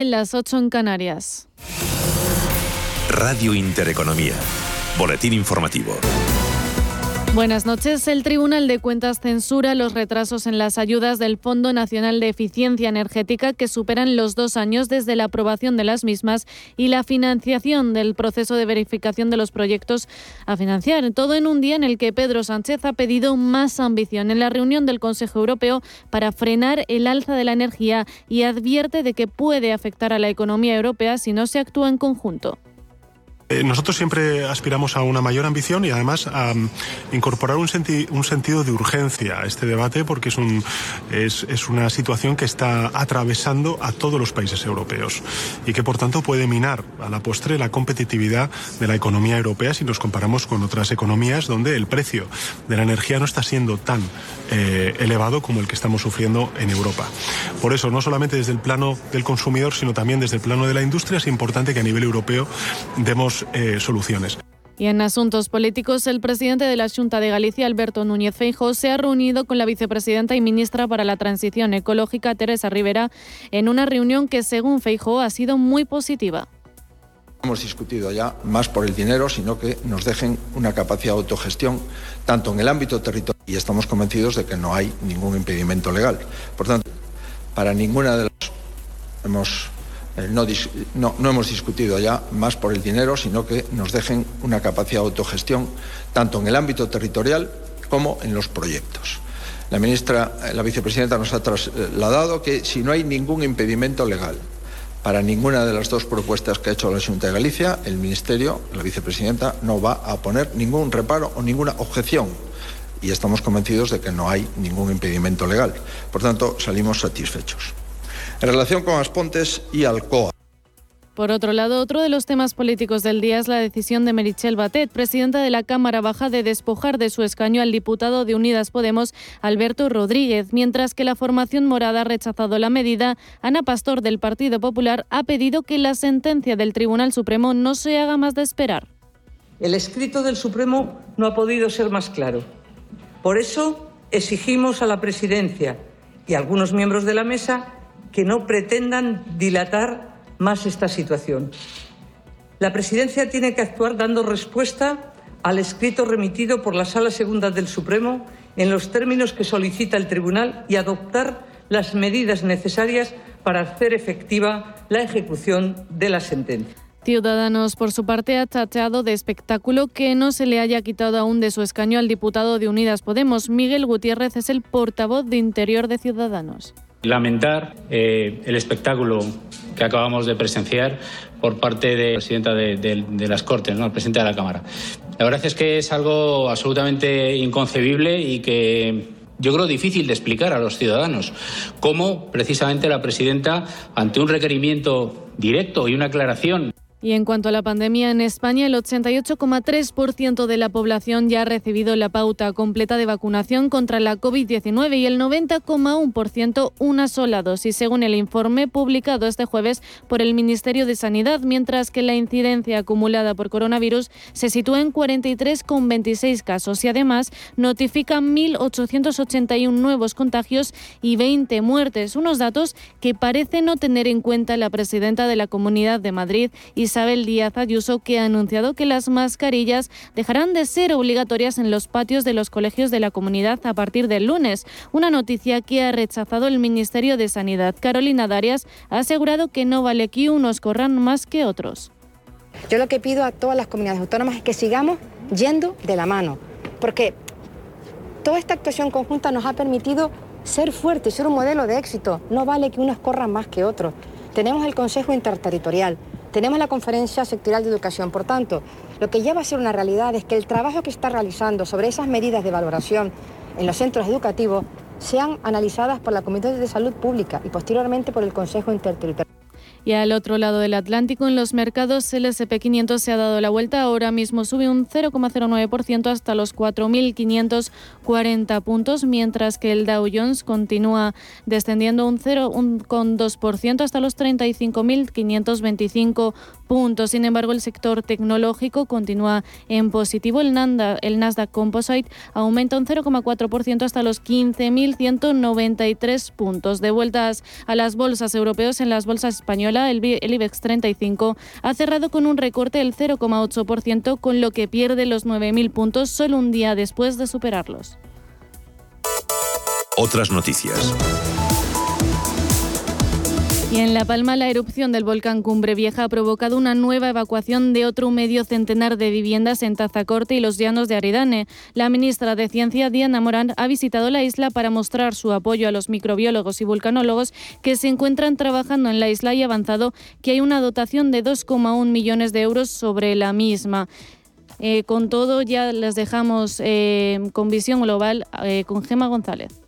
En las 8 en Canarias. Radio Intereconomía. Boletín informativo. Buenas noches. El Tribunal de Cuentas censura los retrasos en las ayudas del Fondo Nacional de Eficiencia Energética que superan los dos años desde la aprobación de las mismas y la financiación del proceso de verificación de los proyectos a financiar. Todo en un día en el que Pedro Sánchez ha pedido más ambición en la reunión del Consejo Europeo para frenar el alza de la energía y advierte de que puede afectar a la economía europea si no se actúa en conjunto. Eh, nosotros siempre aspiramos a una mayor ambición y además a mm, incorporar un, sentido de urgencia a este debate porque es, una situación que está atravesando a todos los países europeos y que por tanto puede minar a la postre la competitividad de la economía europea si nos comparamos con otras economías donde el precio de la energía no está siendo tan eh, elevado como el que estamos sufriendo en Europa. Por eso, no solamente desde el plano del consumidor, sino también desde el plano de la industria, es importante que a nivel europeo demos eh, soluciones. Y en asuntos políticos, el presidente de la Junta de Galicia, Alberto Núñez Feijo, se ha reunido con la vicepresidenta y ministra para la Transición Ecológica, Teresa Rivera, en una reunión que, según Feijo, ha sido muy positiva. Hemos discutido ya más por el dinero, sino que nos dejen una capacidad de autogestión, tanto en el ámbito territorial, y estamos convencidos de que no hay ningún impedimento legal. Por tanto, para ninguna de las hemos eh, no, hemos discutido ya más por el dinero, sino que nos dejen una capacidad de autogestión tanto en el ámbito territorial como en los proyectos. La ministra, eh, la vicepresidenta nos ha trasladado que si no hay ningún impedimento legal para ninguna de las dos propuestas que ha hecho la Junta de Galicia, el Ministerio, la vicepresidenta, no va a poner ningún reparo o ninguna objeción. Y estamos convencidos de que no hay ningún impedimento legal. Por tanto, salimos satisfechos. En relación con Aspontes y Alcoa. Por otro lado, otro de los temas políticos del día es la decisión de Merichel Batet, presidenta de la Cámara Baja, de despojar de su escaño al diputado de Unidas Podemos, Alberto Rodríguez. Mientras que la formación morada ha rechazado la medida, Ana Pastor del Partido Popular ha pedido que la sentencia del Tribunal Supremo no se haga más de esperar. El escrito del Supremo no ha podido ser más claro. Por eso exigimos a la presidencia y a algunos miembros de la mesa que no pretendan dilatar más esta situación. La Presidencia tiene que actuar dando respuesta al escrito remitido por la Sala Segunda del Supremo en los términos que solicita el Tribunal y adoptar las medidas necesarias para hacer efectiva la ejecución de la sentencia. Ciudadanos, por su parte, ha tachado de espectáculo que no se le haya quitado aún de su escaño al diputado de Unidas Podemos. Miguel Gutiérrez es el portavoz de Interior de Ciudadanos. Lamentar eh, el espectáculo que acabamos de presenciar por parte de la presidenta de, las Cortes, ¿no? el presidente de la Cámara. La verdad es que es algo absolutamente inconcebible y que yo creo difícil de explicar a los ciudadanos. Cómo precisamente la presidenta, ante un requerimiento directo y una aclaración y en cuanto a la pandemia en España, el 88,3% de la población ya ha recibido la pauta completa de vacunación contra la COVID-19 y el 90,1% una sola dosis, según el informe publicado este jueves por el Ministerio de Sanidad, mientras que la incidencia acumulada por coronavirus se sitúa en 43,26 casos y además notifica 1.881 nuevos contagios y 20 muertes, unos datos que parece no tener en cuenta la presidenta de la Comunidad de Madrid Isabel Díaz Ayuso, que ha anunciado que las mascarillas dejarán de ser obligatorias en los patios de los colegios de la comunidad a partir del lunes, una noticia que ha rechazado el Ministerio de Sanidad. Carolina Darias ha asegurado que no vale que unos corran más que otros. Yo lo que pido a todas las comunidades autónomas es que sigamos yendo de la mano, porque toda esta actuación conjunta nos ha permitido ser fuertes, ser un modelo de éxito. No vale que unos corran más que otros. Tenemos el Consejo Interterritorial, tenemos la conferencia sectorial de educación. Por tanto, lo que ya va a ser una realidad es que el trabajo que está realizando sobre esas medidas de valoración en los centros educativos sean analizadas por la Comisión de Salud Pública y posteriormente por el Consejo Interterritorial. Y al otro lado del Atlántico, en los mercados, el SP500 se ha dado la vuelta. Ahora mismo sube un 0,09% hasta los 4.540 puntos, mientras que el Dow Jones continúa descendiendo un 0,2% hasta los 35.525 puntos. Sin embargo, el sector tecnológico continúa en positivo. El, el Nasdaq Composite aumenta un 0,4% hasta los 15.193 puntos. De vueltas a las bolsas europeas, en las bolsas españolas, el, el IBEX 35, ha cerrado con un recorte del 0,8%, con lo que pierde los 9.000 puntos solo un día después de superarlos. Otras noticias. Y en La Palma, la erupción del volcán Cumbre Vieja ha provocado una nueva evacuación de otro medio centenar de viviendas en Tazacorte y los llanos de Aridane. La ministra de Ciencia, Diana Morán, ha visitado la isla para mostrar su apoyo a los microbiólogos y vulcanólogos que se encuentran trabajando en la isla y avanzado que hay una dotación de 2,1 millones de euros sobre la misma. Eh, con todo, ya les dejamos eh, con visión global eh, con Gema González.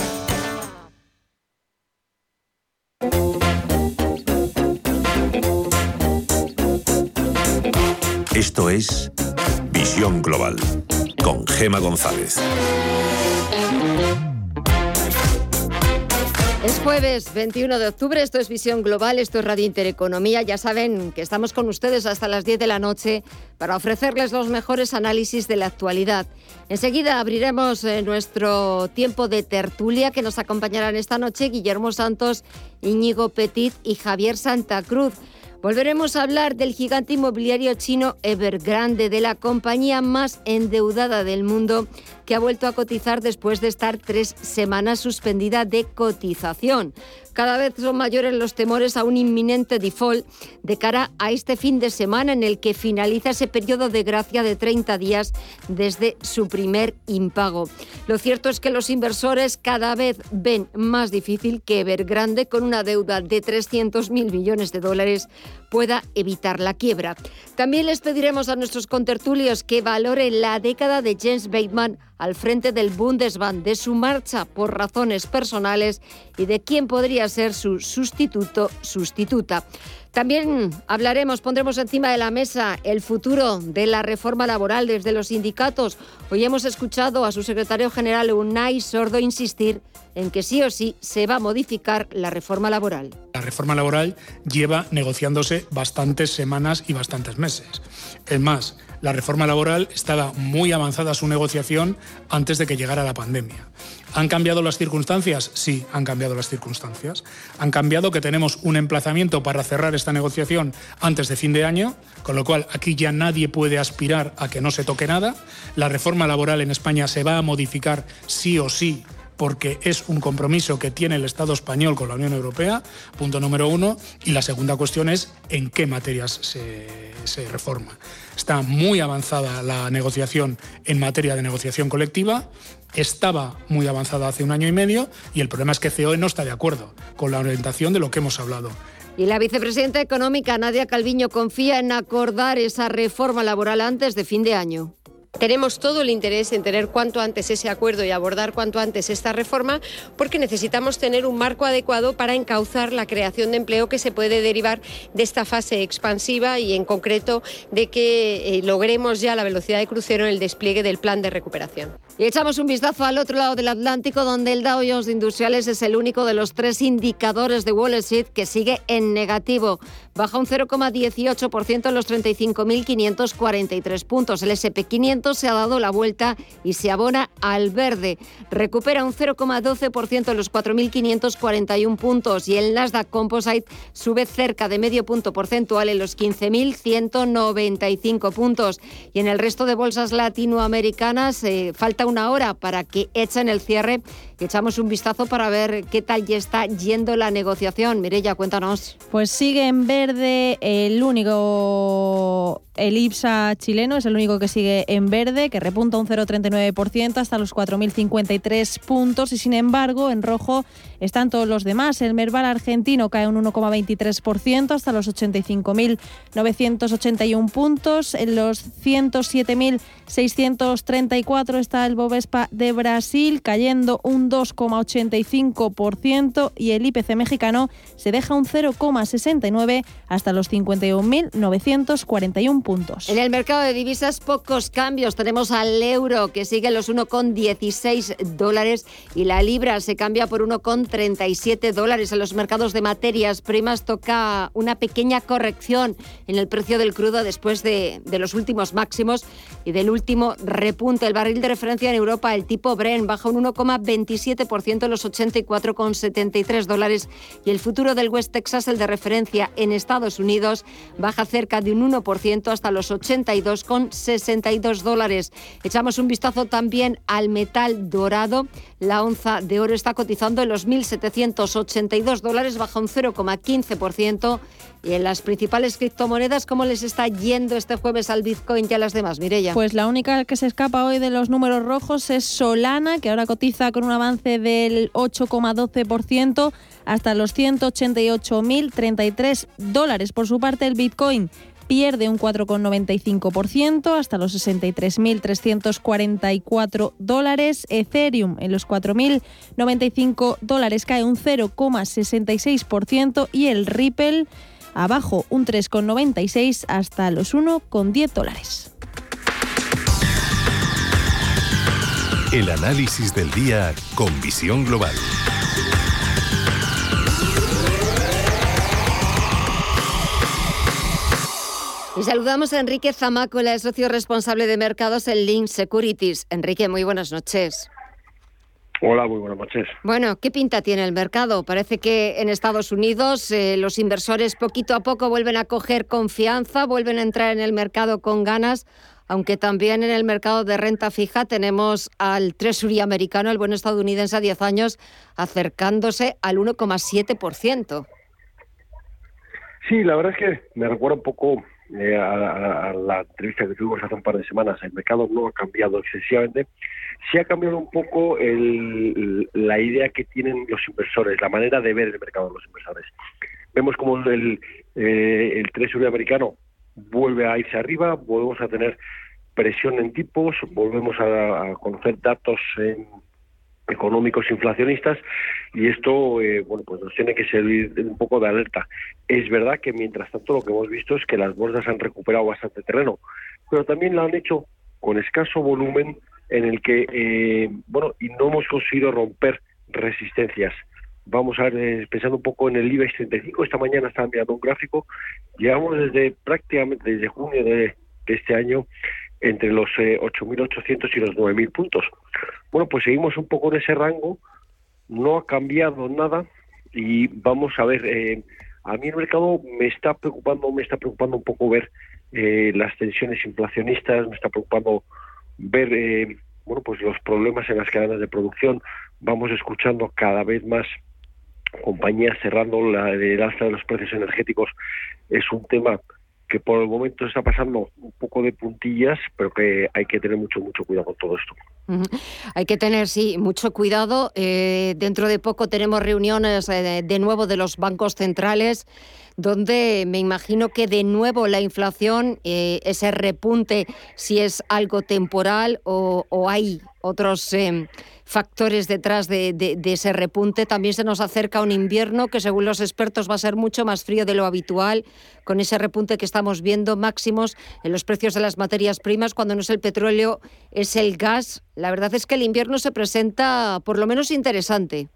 Esto es Visión Global con Gema González. Es jueves 21 de octubre, esto es Visión Global, esto es Radio Intereconomía. Ya saben que estamos con ustedes hasta las 10 de la noche para ofrecerles los mejores análisis de la actualidad. Enseguida abriremos eh, nuestro tiempo de tertulia que nos acompañarán esta noche Guillermo Santos, Íñigo Petit y Javier Santa Cruz. Volveremos a hablar del gigante inmobiliario chino Evergrande, de la compañía más endeudada del mundo, que ha vuelto a cotizar después de estar tres semanas suspendida de cotización. Cada vez son mayores los temores a un inminente default de cara a este fin de semana en el que finaliza ese periodo de gracia de 30 días desde su primer impago. Lo cierto es que los inversores cada vez ven más difícil que Evergrande, con una deuda de 300.000 millones de dólares, pueda evitar la quiebra. También les pediremos a nuestros contertulios que valoren la década de James Bateman al frente del Bundesbank, de su marcha por razones personales y de quién podría ser su sustituto sustituta. También hablaremos, pondremos encima de la mesa el futuro de la reforma laboral desde los sindicatos. Hoy hemos escuchado a su secretario general Unai Sordo insistir en que sí o sí se va a modificar la reforma laboral. La reforma laboral lleva negociándose bastantes semanas y bastantes meses. Es más, la reforma laboral estaba muy avanzada su negociación antes de que llegara la pandemia. ¿Han cambiado las circunstancias? Sí, han cambiado las circunstancias. Han cambiado que tenemos un emplazamiento para cerrar esta negociación antes de fin de año, con lo cual aquí ya nadie puede aspirar a que no se toque nada. La reforma laboral en España se va a modificar sí o sí porque es un compromiso que tiene el Estado español con la Unión Europea, punto número uno, y la segunda cuestión es en qué materias se, se reforma. Está muy avanzada la negociación en materia de negociación colectiva, estaba muy avanzada hace un año y medio y el problema es que COE no está de acuerdo con la orientación de lo que hemos hablado. Y la vicepresidenta económica Nadia Calviño confía en acordar esa reforma laboral antes de fin de año. Tenemos todo el interés en tener cuanto antes ese acuerdo y abordar cuanto antes esta reforma porque necesitamos tener un marco adecuado para encauzar la creación de empleo que se puede derivar de esta fase expansiva y en concreto de que eh, logremos ya la velocidad de crucero en el despliegue del plan de recuperación. Y echamos un vistazo al otro lado del Atlántico donde el Dow Jones Industriales es el único de los tres indicadores de Wall Street que sigue en negativo. Baja un 0,18% en los 35.543 puntos. El SP500 se ha dado la vuelta y se abona al verde. Recupera un 0,12% en los 4.541 puntos y el Nasdaq Composite sube cerca de medio punto porcentual en los 15.195 puntos. Y en el resto de bolsas latinoamericanas eh, falta una hora para que echen el cierre echamos un vistazo para ver qué tal ya está yendo la negociación. Mirella, cuéntanos. Pues sigue en verde el único El IPSA chileno es el único que sigue en verde, que repunta un 0,39% hasta los 4.053 puntos y sin embargo en rojo están todos los demás. El Merval argentino cae un 1,23% hasta los 85.981 puntos. En los 107.634 está el Bovespa de Brasil cayendo un 2,85% y el IPC mexicano se deja un 0,69 hasta los 51.941 puntos. En el mercado de divisas pocos cambios. Tenemos al euro que sigue los 1,16 dólares y la libra se cambia por 1,37 dólares. En los mercados de materias primas toca una pequeña corrección en el precio del crudo después de, de los últimos máximos y del último repunte. El barril de referencia en Europa, el tipo Bren, baja un 1,27% en los 84,73 dólares y el futuro del West Texas, el de referencia en Estados Unidos, baja cerca de un 1% hasta los 82,62 dólares. Echamos un vistazo también al metal dorado. La onza de oro está cotizando en los 1.782 dólares, baja un 0,15%. Y en las principales criptomonedas, ¿cómo les está yendo este jueves al Bitcoin y a las demás, Mirella? Pues la única que se escapa hoy de los números rojos es Solana, que ahora cotiza con un avance del 8,12% hasta los 188.033 dólares. Por su parte, el Bitcoin pierde un 4,95% hasta los 63.344 dólares. Ethereum en los 4.095 dólares cae un 0,66% y el Ripple abajo un 3,96 hasta los 1,10 dólares. El análisis del día con visión global. Y saludamos a Enrique Zamácola, es socio responsable de mercados en Link Securities. Enrique, muy buenas noches. Hola, muy buenas noches. Bueno, ¿qué pinta tiene el mercado? Parece que en Estados Unidos eh, los inversores poquito a poco vuelven a coger confianza, vuelven a entrar en el mercado con ganas, aunque también en el mercado de renta fija tenemos al Treasury americano, el buen estadounidense a 10 años, acercándose al 1,7%. Sí, la verdad es que me recuerda un poco eh, a, la entrevista que tuvimos hace un par de semanas, el mercado no ha cambiado excesivamente. Sí ha cambiado un poco la idea que tienen los inversores, la manera de ver el mercado de los inversores. Vemos como el, eh, el Treasury americano vuelve a irse arriba, volvemos a tener presión en tipos, volvemos a, a conocer datos en económicos inflacionistas y esto eh, bueno pues nos tiene que servir un poco de alerta. Es verdad que mientras tanto lo que hemos visto es que las bolsas han recuperado bastante terreno pero también lo han hecho con escaso volumen en el que eh, bueno y no hemos conseguido romper resistencias. Vamos a ver eh, pensando un poco en el IBEX 35 esta mañana estaba enviando un gráfico llevamos desde prácticamente desde junio de este año entre los 8.800 eh, y los 9.000 puntos. Bueno, pues seguimos un poco en ese rango, no ha cambiado nada y vamos a ver, eh, a mí el mercado me está preocupando, me está preocupando un poco ver eh, las tensiones inflacionistas, me está preocupando ver, bueno, pues los problemas en las cadenas de producción, vamos escuchando cada vez más compañías cerrando la, el alza de los precios energéticos, es un tema que por el momento está pasando un poco de puntillas, pero que hay que tener mucho, mucho cuidado con todo esto. Hay que tener, sí, mucho cuidado. Eh, dentro de poco tenemos reuniones eh, de nuevo de los bancos centrales, donde me imagino que de nuevo la inflación, eh, ese repunte, si es algo temporal o, hay otros factores detrás de, ese repunte. También se nos acerca un invierno que según los expertos va a ser mucho más frío de lo habitual, con ese repunte que estamos viendo máximos en los precios de las materias primas, cuando no es el petróleo, es el gas. La verdad es que el invierno se presenta por lo menos interesante.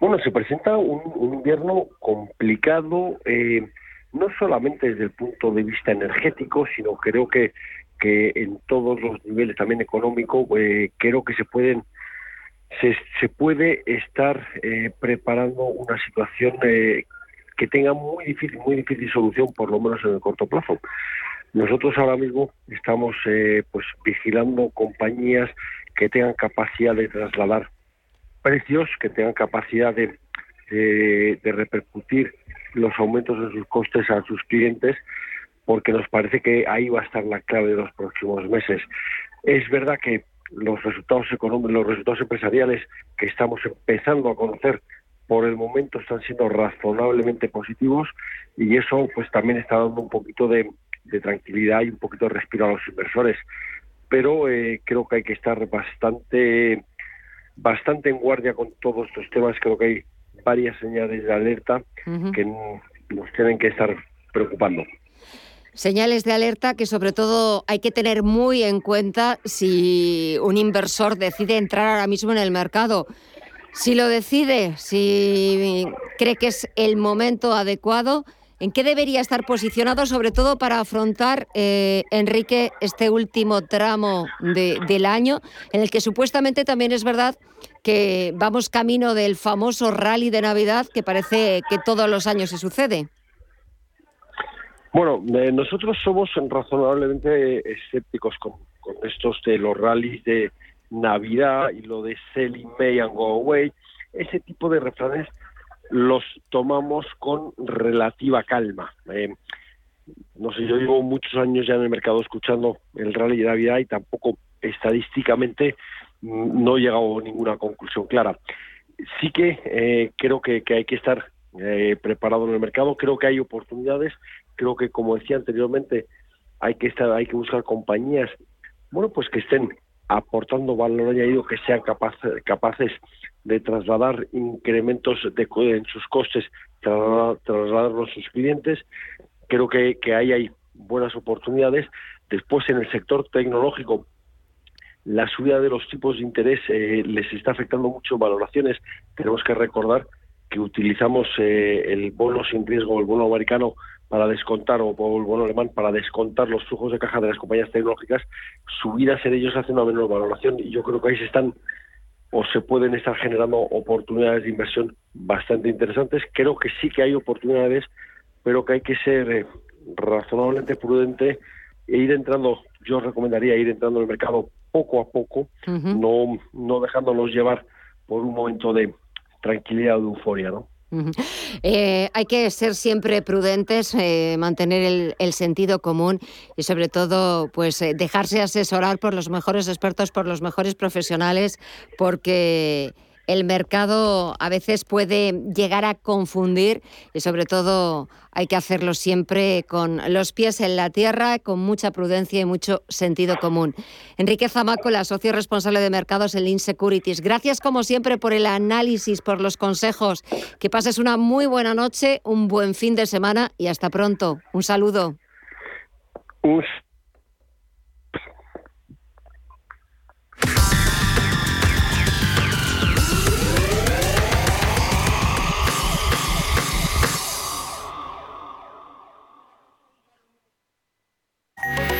Bueno, se presenta un, invierno complicado, eh, no solamente desde el punto de vista energético, sino creo que que en todos los niveles también económico eh, creo que se pueden se, se puede estar eh, preparando una situación eh, que tenga muy difícil muy difícil solución por lo menos en el corto plazo. Nosotros ahora mismo estamos pues vigilando compañías que tengan capacidad de trasladar precios que tengan capacidad de, de repercutir los aumentos de sus costes a sus clientes porque nos parece que ahí va a estar la clave de los próximos meses. Es verdad que los resultados económicos, los resultados empresariales que estamos empezando a conocer por el momento están siendo razonablemente positivos y eso pues también está dando un poquito de, tranquilidad y un poquito de respiro a los inversores. Pero eh, creo que hay que estar bastante, bastante en guardia con todos estos temas. Creo que hay varias señales de alerta que nos tienen que estar preocupando. Señales de alerta que sobre todo hay que tener muy en cuenta si un inversor decide entrar ahora mismo en el mercado. Si lo decide, si cree que es el momento adecuado, ¿en qué debería estar posicionado, sobre todo para afrontar, eh, Enrique, este último tramo del año, en el que supuestamente también es verdad que vamos camino del famoso rally de Navidad que parece que todos los años se sucede? Bueno, eh, nosotros somos razonablemente escépticos con, estos de los rallies de Navidad y lo de Selling May and Go Away, ese tipo de refranes los tomamos con relativa calma. Eh, no sé, yo llevo muchos años ya en el mercado escuchando el rally de Navidad y tampoco estadísticamente mm, no he llegado a ninguna conclusión clara. Sí que eh, creo que, hay que estar eh, preparado en el mercado, creo que hay oportunidades, creo que como decía anteriormente hay que estar, hay que buscar compañías, bueno, pues que estén aportando valor añadido que sean capaces, capaces de trasladar incrementos de, en sus costes, trasladarlos a sus clientes. Creo que, que ahí hay buenas oportunidades. Después, en el sector tecnológico, la subida de los tipos de interés eh, les está afectando mucho valoraciones. Tenemos que recordar que utilizamos eh, el bono sin riesgo, el bono americano, para descontar, o el bono alemán, para descontar los flujos de caja de las compañías tecnológicas, subidas en ellos hace una menor valoración y yo creo que ahí se están o se pueden estar generando oportunidades de inversión bastante interesantes. Creo que sí que hay oportunidades, pero que hay que ser eh, razonablemente prudente e ir entrando, yo recomendaría ir entrando en el mercado poco a poco, no, no dejándonos llevar por un momento de tranquilidad o de euforia, ¿no? Eh, hay que ser siempre prudentes, eh, mantener el, sentido común y sobre todo pues eh, dejarse asesorar por los mejores expertos, por los mejores profesionales, porque el mercado a veces puede llegar a confundir y sobre todo hay que hacerlo siempre con los pies en la tierra, con mucha prudencia y mucho sentido común. Enrique Zamacola, socio responsable de mercados en Lean Securities. Gracias como siempre por el análisis, por los consejos. Que pases una muy buena noche, un buen fin de semana y hasta pronto. Un saludo.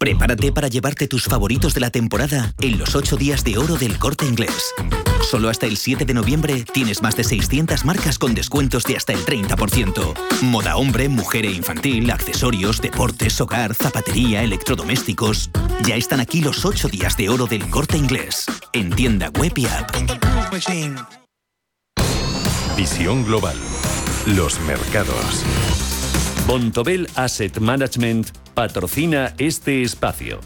Prepárate para llevarte tus favoritos de la temporada en los 8 días de oro del corte inglés. Solo hasta el 7 de noviembre tienes más de 600 marcas con descuentos de hasta el 30%. Moda hombre, mujer e infantil, accesorios, deportes, hogar, zapatería, electrodomésticos. Ya están aquí los 8 días de oro del corte inglés. En tienda web y app. Visión global. Los mercados. Bontobel Asset Management patrocina este espacio.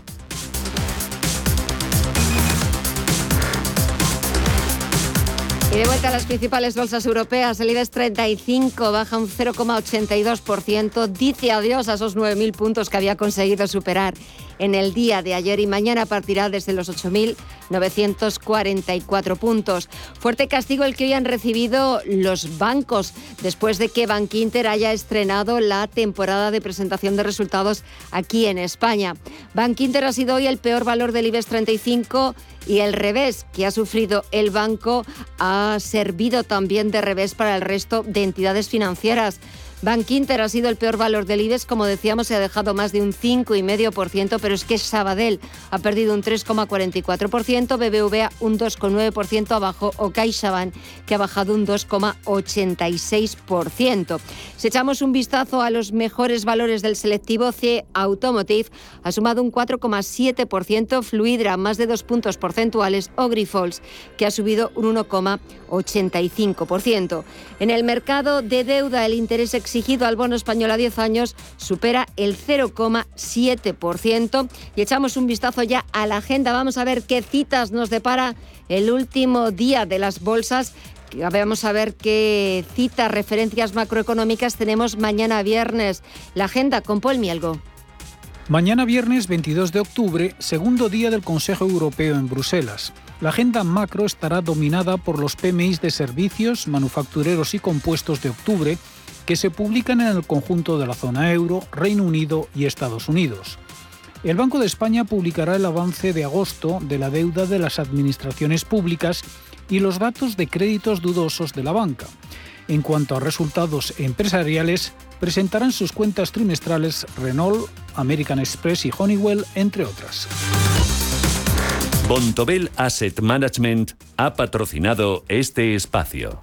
Y de vuelta a las principales bolsas europeas, el IBEX 35 baja un 0,82%, dice adiós a esos 9.000 puntos que había conseguido superar en el día de ayer y mañana partirá desde los 8.944 puntos. Fuerte castigo el que hoy han recibido los bancos después de que Bankinter haya estrenado la temporada de presentación de resultados aquí en España. Bankinter ha sido hoy el peor valor del IBEX 35 y el revés que ha sufrido el banco ha servido también de revés para el resto de entidades financieras. Bank Inter ha sido el peor valor del IBEX, como decíamos, se ha dejado más de un 5,5%, pero es que Sabadell ha perdido un 3,44%, BBVA un 2,9% abajo o CaixaBank que ha bajado un 2,86%. Si echamos un vistazo a los mejores valores del selectivo, C Automotive ha sumado un 4,7%, Fluidra más de dos puntos porcentuales o Grifols que ha subido un 1,85%. En el mercado de deuda el interés exigido al bono español a 10 años supera el 0,7% y echamos un vistazo ya a la agenda. Vamos a ver qué citas nos depara el último día de las bolsas Vamos a ver qué citas, referencias macroeconómicas tenemos mañana viernes. La agenda con Paul Mielgo. Mañana viernes 22 de octubre, segundo día del Consejo Europeo en Bruselas. La agenda macro estará dominada por los PMIs de servicios, manufactureros y compuestos de octubre, que se publican en el conjunto de la zona euro, Reino Unido y Estados Unidos. El Banco de España publicará el avance de agosto de la deuda de las administraciones públicas y los datos de créditos dudosos de la banca. En cuanto a resultados empresariales, presentarán sus cuentas trimestrales Renault, American Express y Honeywell, entre otras. Bontobel Asset Management ha patrocinado este espacio.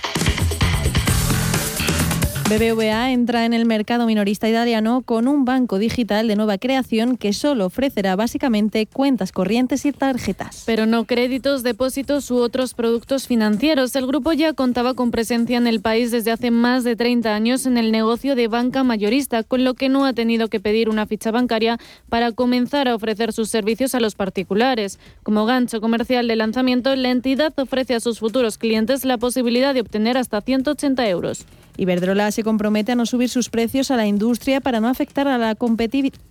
BBVA entra en el mercado minorista italiano con un banco digital de nueva creación que solo ofrecerá básicamente cuentas corrientes y tarjetas. Pero no créditos, depósitos u otros productos financieros. El grupo ya contaba con presencia en el país desde hace más de 30 años en el negocio de banca mayorista, con lo que no ha tenido que pedir una ficha bancaria para comenzar a ofrecer sus servicios a los particulares. Como gancho comercial de lanzamiento, la entidad ofrece a sus futuros clientes la posibilidad de obtener hasta 180 euros. Iberdrola se compromete a no subir sus precios a la industria para no afectar a la,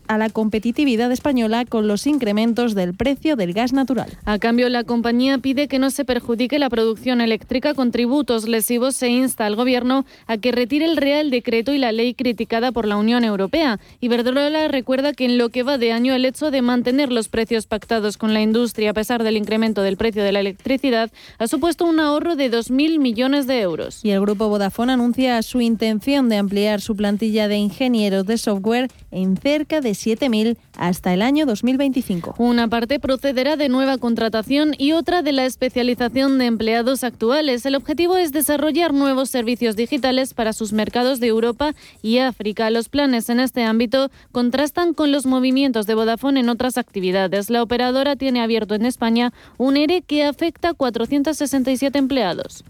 a la competitividad española con los incrementos del precio del gas natural. A cambio, la compañía pide que no se perjudique la producción eléctrica con tributos lesivos e insta al Gobierno a que retire el Real Decreto y la ley criticada por la Unión Europea. Iberdrola recuerda que en lo que va de año el hecho de mantener los precios pactados con la industria a pesar del incremento del precio de la electricidad ha supuesto un ahorro de 2.000 millones de euros. Y el grupo Vodafone anuncia su intención de ampliar su plantilla de ingenieros de software en cerca de 7.000 hasta el año 2025. Una parte procederá de nueva contratación y otra de la especialización de empleados actuales. El objetivo es desarrollar nuevos servicios digitales para sus mercados de Europa y África. Los planes en este ámbito contrastan con los movimientos de Vodafone en otras actividades. La operadora tiene abierto en España un ERE que afecta a 467 empleados.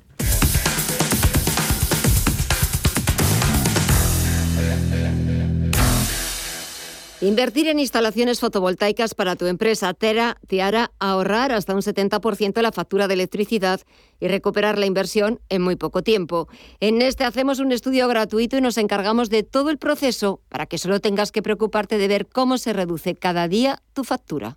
Invertir en instalaciones fotovoltaicas para tu empresa Tera te hará ahorrar hasta un 70% la factura de electricidad y recuperar la inversión en muy poco tiempo. En este hacemos un estudio gratuito y nos encargamos de todo el proceso para que solo tengas que preocuparte de ver cómo se reduce cada día tu factura.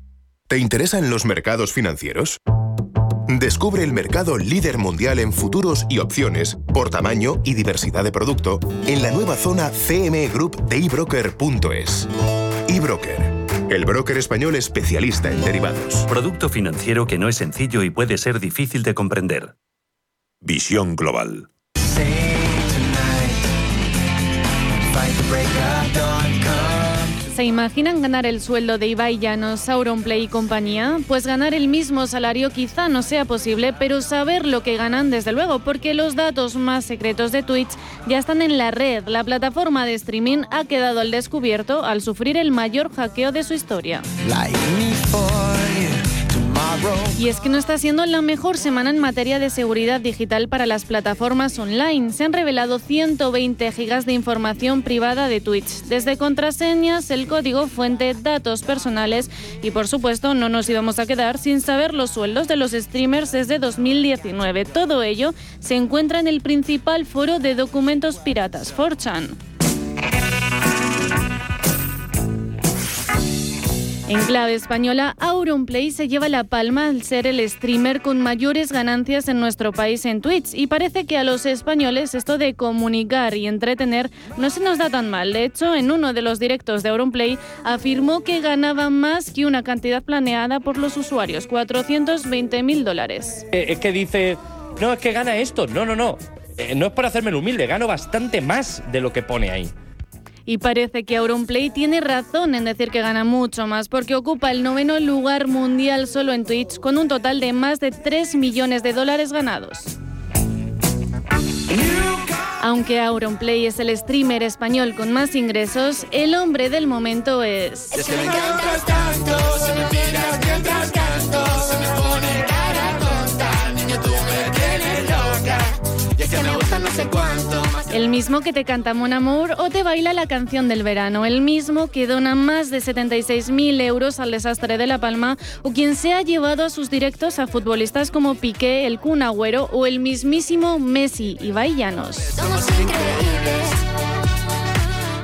¿Te interesan los mercados financieros? Descubre el mercado líder mundial en futuros y opciones por tamaño y diversidad de producto en la nueva zona CME Group de ebroker.es. eBroker, el broker español especialista en derivados. Producto financiero que no es sencillo y puede ser difícil de comprender. Visión global. ¿Se imaginan ganar el sueldo de Ibai Llanos, Auronplay y compañía? Pues ganar el mismo salario quizá no sea posible, pero saber lo que ganan desde luego, porque los datos más secretos de Twitch ya están en la red. La plataforma de streaming ha quedado al descubierto al sufrir el mayor hackeo de su historia. Y es que no está siendo la mejor semana en materia de seguridad digital para las plataformas online. Se han revelado 120 gigas de información privada de Twitch, desde contraseñas, el código fuente, datos personales y por supuesto no nos íbamos a quedar sin saber los sueldos de los streamers desde 2019. Todo ello se encuentra en el principal foro de documentos piratas, 4chan. En clave española, Auronplay se lleva la palma al ser el streamer con mayores ganancias en nuestro país en Twitch y parece que a los españoles esto de comunicar y entretener no se nos da tan mal. De hecho, en uno de los directos de Auronplay afirmó que ganaba más que una cantidad planeada por los usuarios, 420 mil dólares. Eh, es que dice, no, es que gana esto. No, no, no. Eh, no es por hacerme el humilde, gano bastante más de lo que pone ahí. Y parece que Auronplay tiene razón en decir que gana mucho más, porque ocupa el noveno lugar mundial solo en Twitch, con un total de más de 3 millones de dólares ganados. Aunque Auronplay es el streamer español con más ingresos, el hombre del momento es... El mismo que te canta Mon Amour o te baila la canción del verano. El mismo que dona más de 76.000 euros al desastre de La Palma o quien se ha llevado a sus directos a futbolistas como Piqué, el Kun Agüero o el mismísimo Messi y Llanos.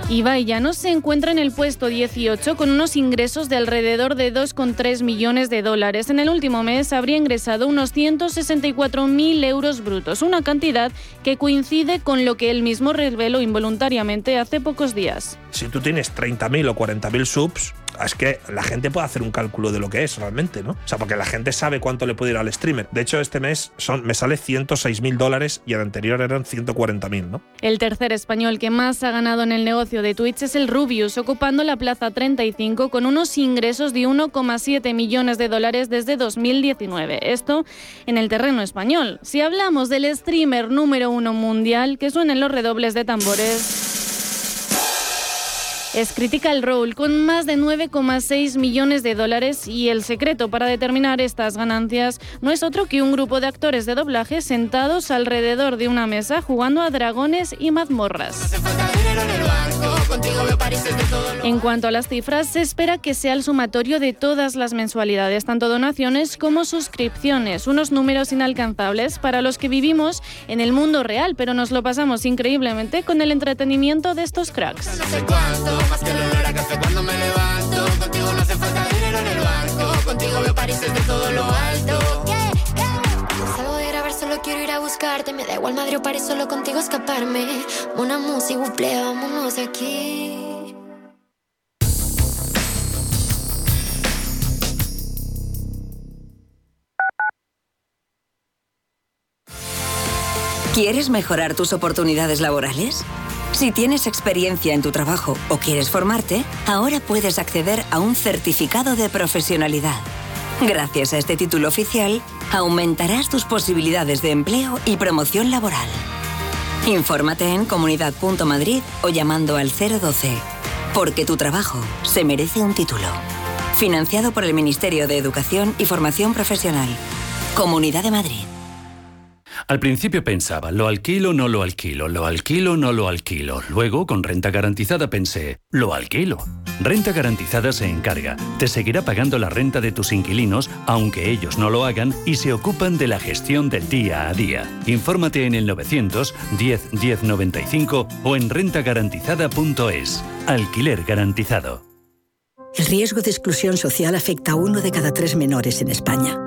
Ibai no se encuentra en el puesto 18 con unos ingresos de alrededor de 2,3 millones de dólares. En el último mes habría ingresado unos 164.000 euros brutos, una cantidad que coincide con lo que él mismo reveló involuntariamente hace pocos días. Si tú tienes 30.000 o 40.000 subs, es que la gente puede hacer un cálculo de lo que es realmente, ¿no? O sea, porque la gente sabe cuánto le puede ir al streamer. De hecho, este mes son, me sale 106 mil dólares y el anterior eran 140 mil, ¿no? El tercer español que más ha ganado en el negocio de Twitch es el Rubius, ocupando la plaza 35 con unos ingresos de 1,7 millones de dólares desde 2019. Esto en el terreno español. Si hablamos del streamer número uno mundial, que suenen los redobles de tambores es Critical Role con más de 9,6 millones de dólares y el secreto para determinar estas ganancias no es otro que un grupo de actores de doblaje sentados alrededor de una mesa jugando a dragones y mazmorras. En cuanto a las cifras, se espera que sea el sumatorio de todas las mensualidades, tanto donaciones como suscripciones, unos números inalcanzables para los que vivimos en el mundo real, pero nos lo pasamos increíblemente con el entretenimiento de estos cracks más que el olor a café cuando me levanto. Contigo no hace falta dinero en el banco. Contigo veo París desde todo lo alto. Salgo de grabar, solo quiero ir a buscarte. Me da igual Madrid o París, solo contigo escaparme. Una música, buple, vámonos de aquí. ¿Quieres mejorar tus oportunidades laborales? Si tienes experiencia en tu trabajo o quieres formarte, ahora puedes acceder a un certificado de profesionalidad. Gracias a este título oficial, aumentarás tus posibilidades de empleo y promoción laboral. Infórmate en comunidad.madrid o llamando al 012, porque tu trabajo se merece un título. Financiado por el Ministerio de Educación y Formación Profesional. Comunidad de Madrid. Al principio pensaba, lo alquilo, no lo alquilo, lo alquilo, no lo alquilo. Luego, con renta garantizada, pensé, lo alquilo. Renta garantizada se encarga, te seguirá pagando la renta de tus inquilinos, aunque ellos no lo hagan, y se ocupan de la gestión del día a día. Infórmate en el 900 10 10 95 o en rentagarantizada.es. Alquiler garantizado. El riesgo de exclusión social afecta a uno de cada tres menores en España.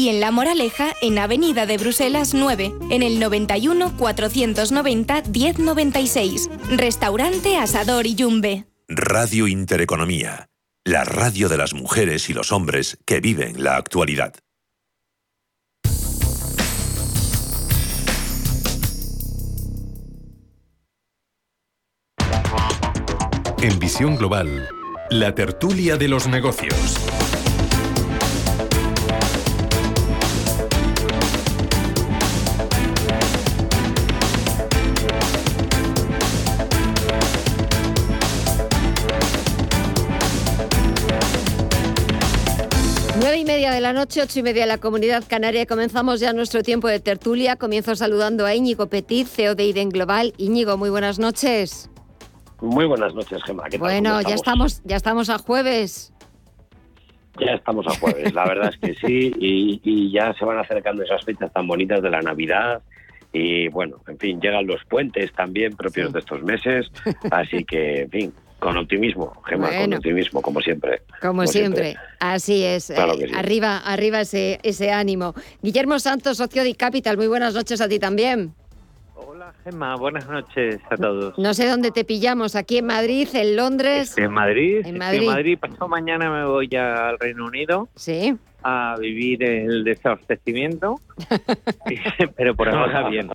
y en La Moraleja, en Avenida de Bruselas 9, en el 91 490 1096. Restaurante Asador y Yumbe. Radio Intereconomía, la radio de las mujeres y los hombres que viven la actualidad. En Visión Global, la tertulia de los negocios. La noche, ocho y media la Comunidad Canaria. Comenzamos ya nuestro tiempo de tertulia. Comienzo saludando a Íñigo Petit, CEO de IDEN Global. Íñigo, muy buenas noches. Muy buenas noches, Gemma. ¿Qué tal? Bueno, ¿Cómo ya estamos, ya estamos a jueves. Ya estamos a jueves, la verdad es que sí, y, y ya se van acercando esas fechas tan bonitas de la Navidad. Y bueno, en fin, llegan los puentes también propios de estos meses, así que, en fin, con optimismo, Gemma, con optimismo, como siempre. Como, siempre. Así es. Claro Eh, que sí. Arriba, arriba ese, ese ánimo. Guillermo Santos, socio de Capital. Muy buenas noches a ti también. Gemma, buenas noches a todos. No sé dónde te pillamos, aquí en Madrid, en Londres. En Madrid, En estoy Madrid. en Madrid. Pasado mañana me voy ya al Reino Unido. Sí. A vivir el desabastecimiento. Pero por ahora bien.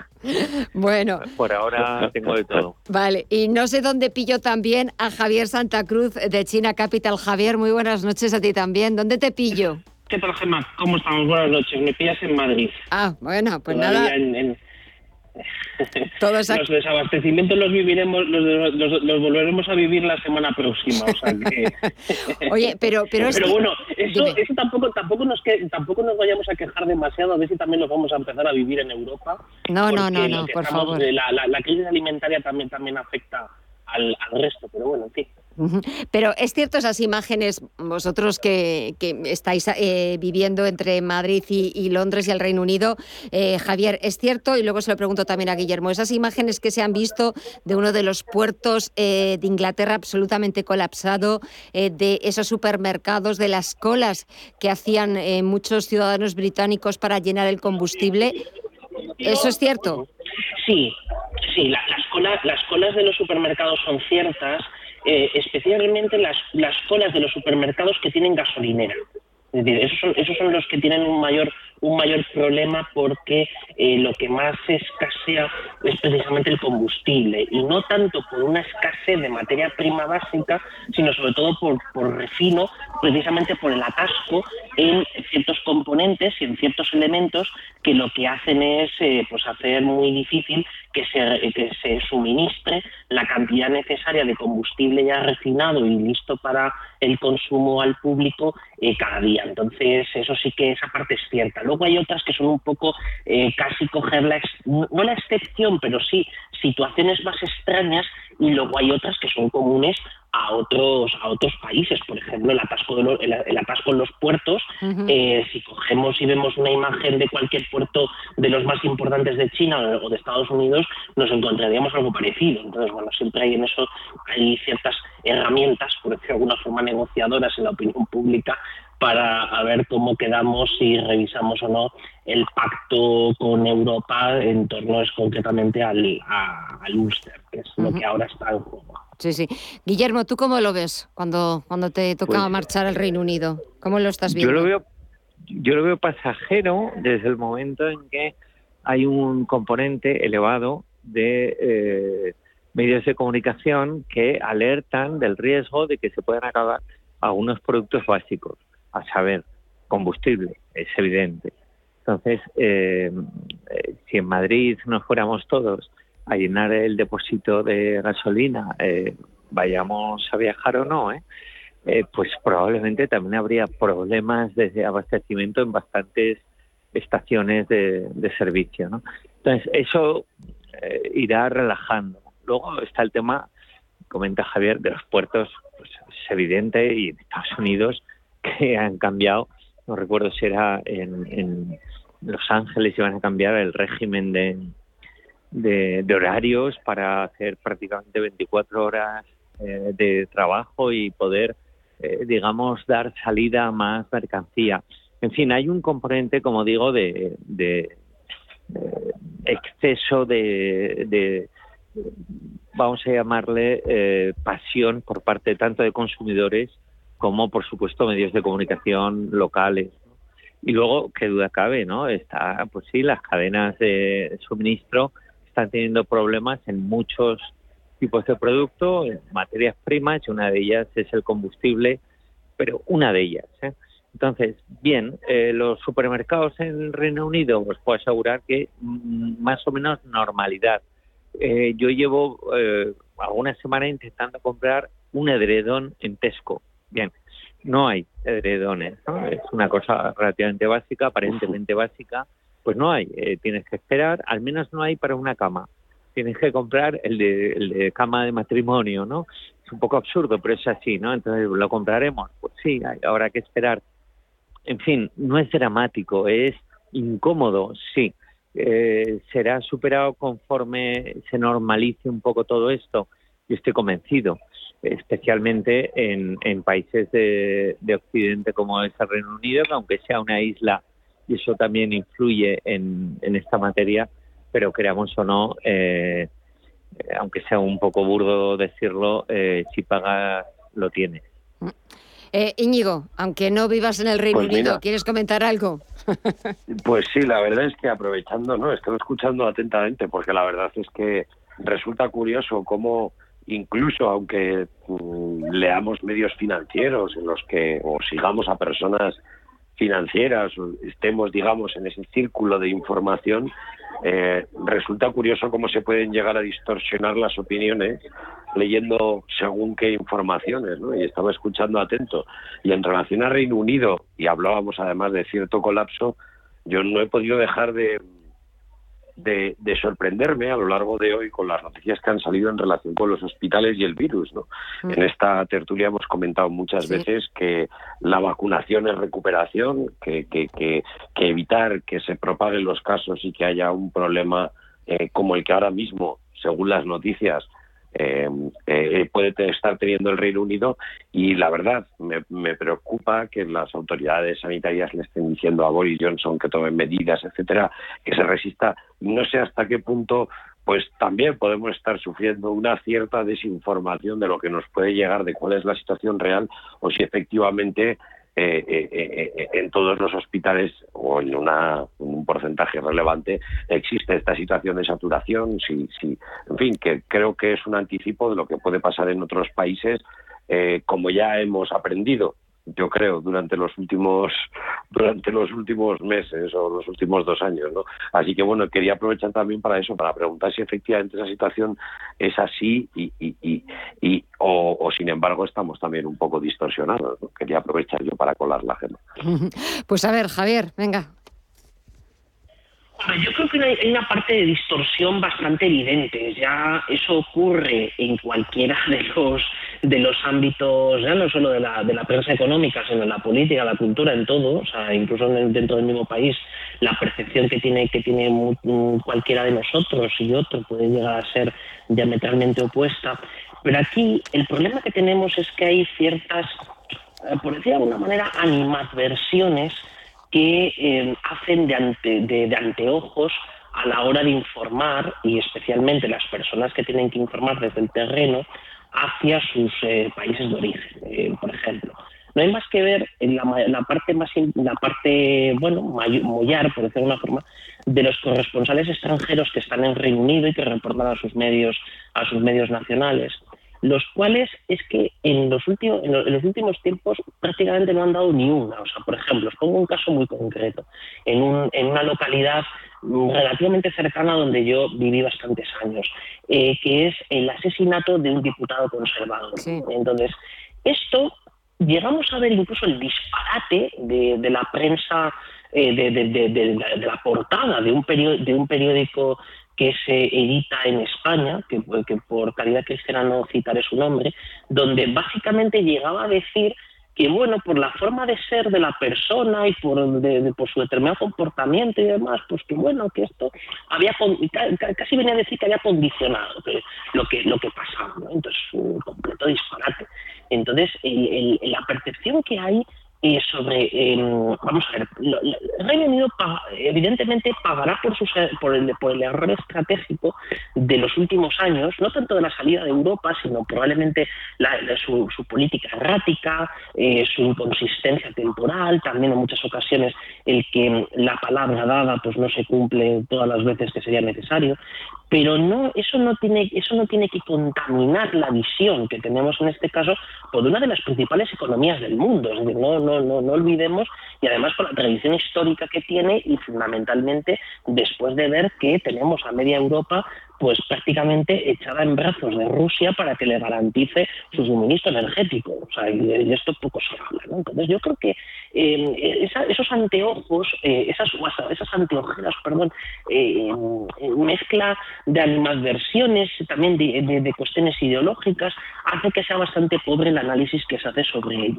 Bueno, Por ahora tengo de todo. vale. Y no sé dónde pillo también a Javier Santa Cruz de China Capital. Javier, muy buenas noches a ti también. ¿Dónde te pillo? ¿Qué tal, Gemma? ¿Cómo estamos? Buenas noches. Me pillas en Madrid. Ah, bueno, pues Todavía nada. en- en- Todos Los desabastecimientos los viviremos, los, los- los volveremos a vivir la semana próxima. O sea que... Oye, pero, pero, bueno, eso, tampoco, tampoco nos que, tampoco nos vayamos a quejar demasiado. A ver si también los vamos a empezar a vivir en Europa. No, no, no, no, por estamos- favor. La, la, la crisis alimentaria también, también afecta al, al resto. Pero bueno, en fin. Pero es cierto esas imágenes, vosotros que, que estáis eh, viviendo entre Madrid y, Londres y el Reino Unido, eh, Javier, es cierto, y luego se lo pregunto también a Guillermo, esas imágenes que se han visto de uno de los puertos eh, de Inglaterra absolutamente colapsado, eh, de esos supermercados, de las colas que hacían eh, muchos ciudadanos británicos para llenar el combustible, ¿eso es cierto? Sí, sí, la- las, colas, las colas de los supermercados son ciertas, eh, especialmente las, las colas de los supermercados que tienen gasolinera. Es decir, esos son, esos son los que tienen un mayor, un mayor problema porque eh, lo que más escasea es precisamente el combustible y no tanto por una escasez de materia prima básica, sino sobre todo por, por refino, precisamente por el atasco en ciertos componentes y en ciertos elementos que lo que hacen es eh, pues hacer muy difícil que se, que se suministre la cantidad necesaria de combustible ya refinado y listo para el consumo al público eh, cada día. Entonces, eso sí que esa parte es cierta. Luego hay otras que son un poco eh, casi coger la, ex- no la excepción, pero sí situaciones más extrañas y luego hay otras que son comunes a otros a otros países. Por ejemplo el atasco de los- el, el atasco en los puertos eh, si cogemos y vemos una imagen de cualquier puerto de los más importantes de China o de Estados Unidos nos encontraríamos algo parecido. Entonces bueno siempre hay en eso hay ciertas herramientas por decirlo de alguna forma negociadoras en la opinión pública para a ver cómo quedamos si revisamos o no el pacto con Europa en torno es concretamente al, a- al Ulster, que es lo que ahora está en juego. Sí, sí. Guillermo, ¿tú cómo lo ves cuando, cuando te toca Pues- marchar al Reino Unido? ¿Cómo lo estás Yo viendo? lo veo, yo lo veo pasajero desde el momento en que hay un componente elevado de eh, medios de comunicación que alertan del riesgo de que se puedan acabar algunos productos básicos, a saber, combustible, es evidente. Entonces, eh, eh, si en Madrid nos fuéramos todos a llenar el depósito de gasolina, eh, vayamos a viajar o no, ¿eh? eh, pues probablemente también habría problemas de abastecimiento en bastantes estaciones de, servicio. ¿no? Entonces, eso irá relajando. Luego está el tema, comenta Javier, de los puertos. Pues es evidente y en Estados Unidos que han cambiado, no recuerdo si era en, Los Ángeles, iban a cambiar el régimen de, de, horarios para hacer prácticamente 24 horas eh, de trabajo y poder, eh, digamos, dar salida a más mercancía. En fin, hay un componente, como digo, de, exceso de, vamos a llamarle, eh, pasión por parte tanto de consumidores como, por supuesto, medios de comunicación locales. Y luego, qué duda cabe, ¿no? Está, pues sí, las cadenas de suministro están teniendo problemas en muchos tipos de productos, en materias primas, y una de ellas es el combustible, pero una de ellas. ¿eh? Entonces, bien, eh, los supermercados en Reino Unido, os puedo asegurar que mm, más o menos normalidad. Eh, yo llevo eh, algunas semanas intentando comprar un edredón en Tesco. Bien, no hay edredones, ¿no? es una cosa relativamente básica, aparentemente básica, pues no hay, eh, tienes que esperar, al menos no hay para una cama, tienes que comprar el de, el de cama de matrimonio, ¿no? Es un poco absurdo, pero es así, ¿no? Entonces, ¿lo compraremos? Pues sí, habrá que esperar en fin, no es dramático, es incómodo, sí. Eh, será superado conforme se normalice un poco todo esto. Yo estoy convencido, especialmente en, países de, Occidente como es el Reino Unido, que aunque sea una isla, y eso también influye en, esta materia, pero creamos o no, eh, aunque sea un poco burdo decirlo, eh, si pagas, lo tienes. Eh, Íñigo, aunque no vivas en el Reino pues Unido, ¿quieres comentar algo? pues sí, la verdad es que aprovechando, ¿no? Estoy escuchando atentamente porque la verdad es que resulta curioso cómo incluso aunque mm, leamos medios financieros en los que o sigamos a personas financieras o estemos, digamos, en ese círculo de información, eh, resulta curioso cómo se pueden llegar a distorsionar las opiniones leyendo según qué informaciones, ¿no? Y estaba escuchando atento. Y en relación a Reino Unido, y hablábamos además de cierto colapso, yo no he podido dejar de, de, sorprenderme a lo largo de hoy con las noticias que han salido en relación con los hospitales y el virus. ¿no? Mm. En esta tertulia hemos comentado muchas veces que la vacunación es recuperación, que, que, que, evitar que se propaguen los casos y que haya un problema eh, como el que ahora mismo, según las noticias, eh, eh, puede estar teniendo el Reino Unido y la verdad me, preocupa que las autoridades sanitarias le estén diciendo a Boris Johnson que tome medidas, etcétera, que se resista. No sé hasta qué punto pues también podemos estar sufriendo una cierta desinformación de lo que nos puede llegar de cuál es la situación real o si efectivamente eh, eh, eh, en todos los hospitales o en una, un porcentaje relevante existe esta situación de saturación. Si, si, en fin, que creo que es un anticipo de lo que puede pasar en otros países, como ya hemos aprendido yo creo, durante los últimos durante los últimos meses o los últimos dos años, ¿no? Así que bueno, quería aprovechar también para eso, para preguntar si efectivamente esa situación es así y, y, y, o, sin embargo estamos también un poco distorsionados. Quería aprovechar yo para colar la agenda. Pues a ver, Javier, venga. Yo creo que hay una parte de distorsión bastante evidente. Ya eso ocurre en cualquiera de los de los ámbitos, ya no solo de la, de la prensa económica, sino en la política, la cultura, en todo. O sea, incluso dentro del mismo país, la percepción que tiene que tiene cualquiera de nosotros y otro puede llegar a ser diametralmente opuesta. Pero aquí el problema que tenemos es que hay ciertas, eh, por decir de alguna manera, animadversiones que eh, hacen de, anteojos a la hora de informar y especialmente las personas que tienen que informar desde el terreno hacia sus eh, países de origen, eh, por ejemplo. No hay más que ver en la, parte más la parte bueno mollar por decirlo de alguna forma de los corresponsales extranjeros que están en Reino Unido y que reportan a sus medios a sus medios nacionales los cuales es que en los, últimos, en los, últimos tiempos prácticamente no han dado ni una. O sea, por ejemplo, os pongo un caso muy concreto. En, un, en una localidad relativamente cercana donde yo viví bastantes años, eh, que es el asesinato de un diputado conservador. Entonces, esto llegamos a ver incluso el disparate de, de la prensa eh, de, la portada de un, de un periódico que se edita en España, que, por calidad cristiana no citaré su nombre, donde básicamente llegaba a decir que bueno, por la forma de ser de la persona y por, por su determinado comportamiento y demás, pues que bueno, que esto había casi venía a decir que había condicionado lo que lo que pasaba, ¿no? Entonces, un completo disparate. Entonces, la percepción que hay sobre, em, vamos a ver, el Reino Unido evidentemente pagará por, sus, por, el, por el error estratégico de los últimos años, no tanto de la salida de Europa, sino probablemente su, política errática, eh, su inconsistencia temporal, también en muchas ocasiones el que la palabra dada pues no se cumple todas las veces que sería necesario, pero no eso no tiene eso no tiene que contaminar la visión que tenemos en este caso por una de las principales economías del mundo es decir no no no no olvidemos y además con la tradición histórica que tiene y fundamentalmente después de ver que tenemos a media Europa pues prácticamente echada en brazos de Rusia para que le garantice su suministro energético. O sea, y de esto poco se habla. ¿no? Entonces yo creo que eh, esos anteojos, eh, esas, esas anteojeras, perdón, eh, mezcla de animadversiones, también de, de, cuestiones ideológicas, hace que sea bastante pobre el análisis que se hace sobre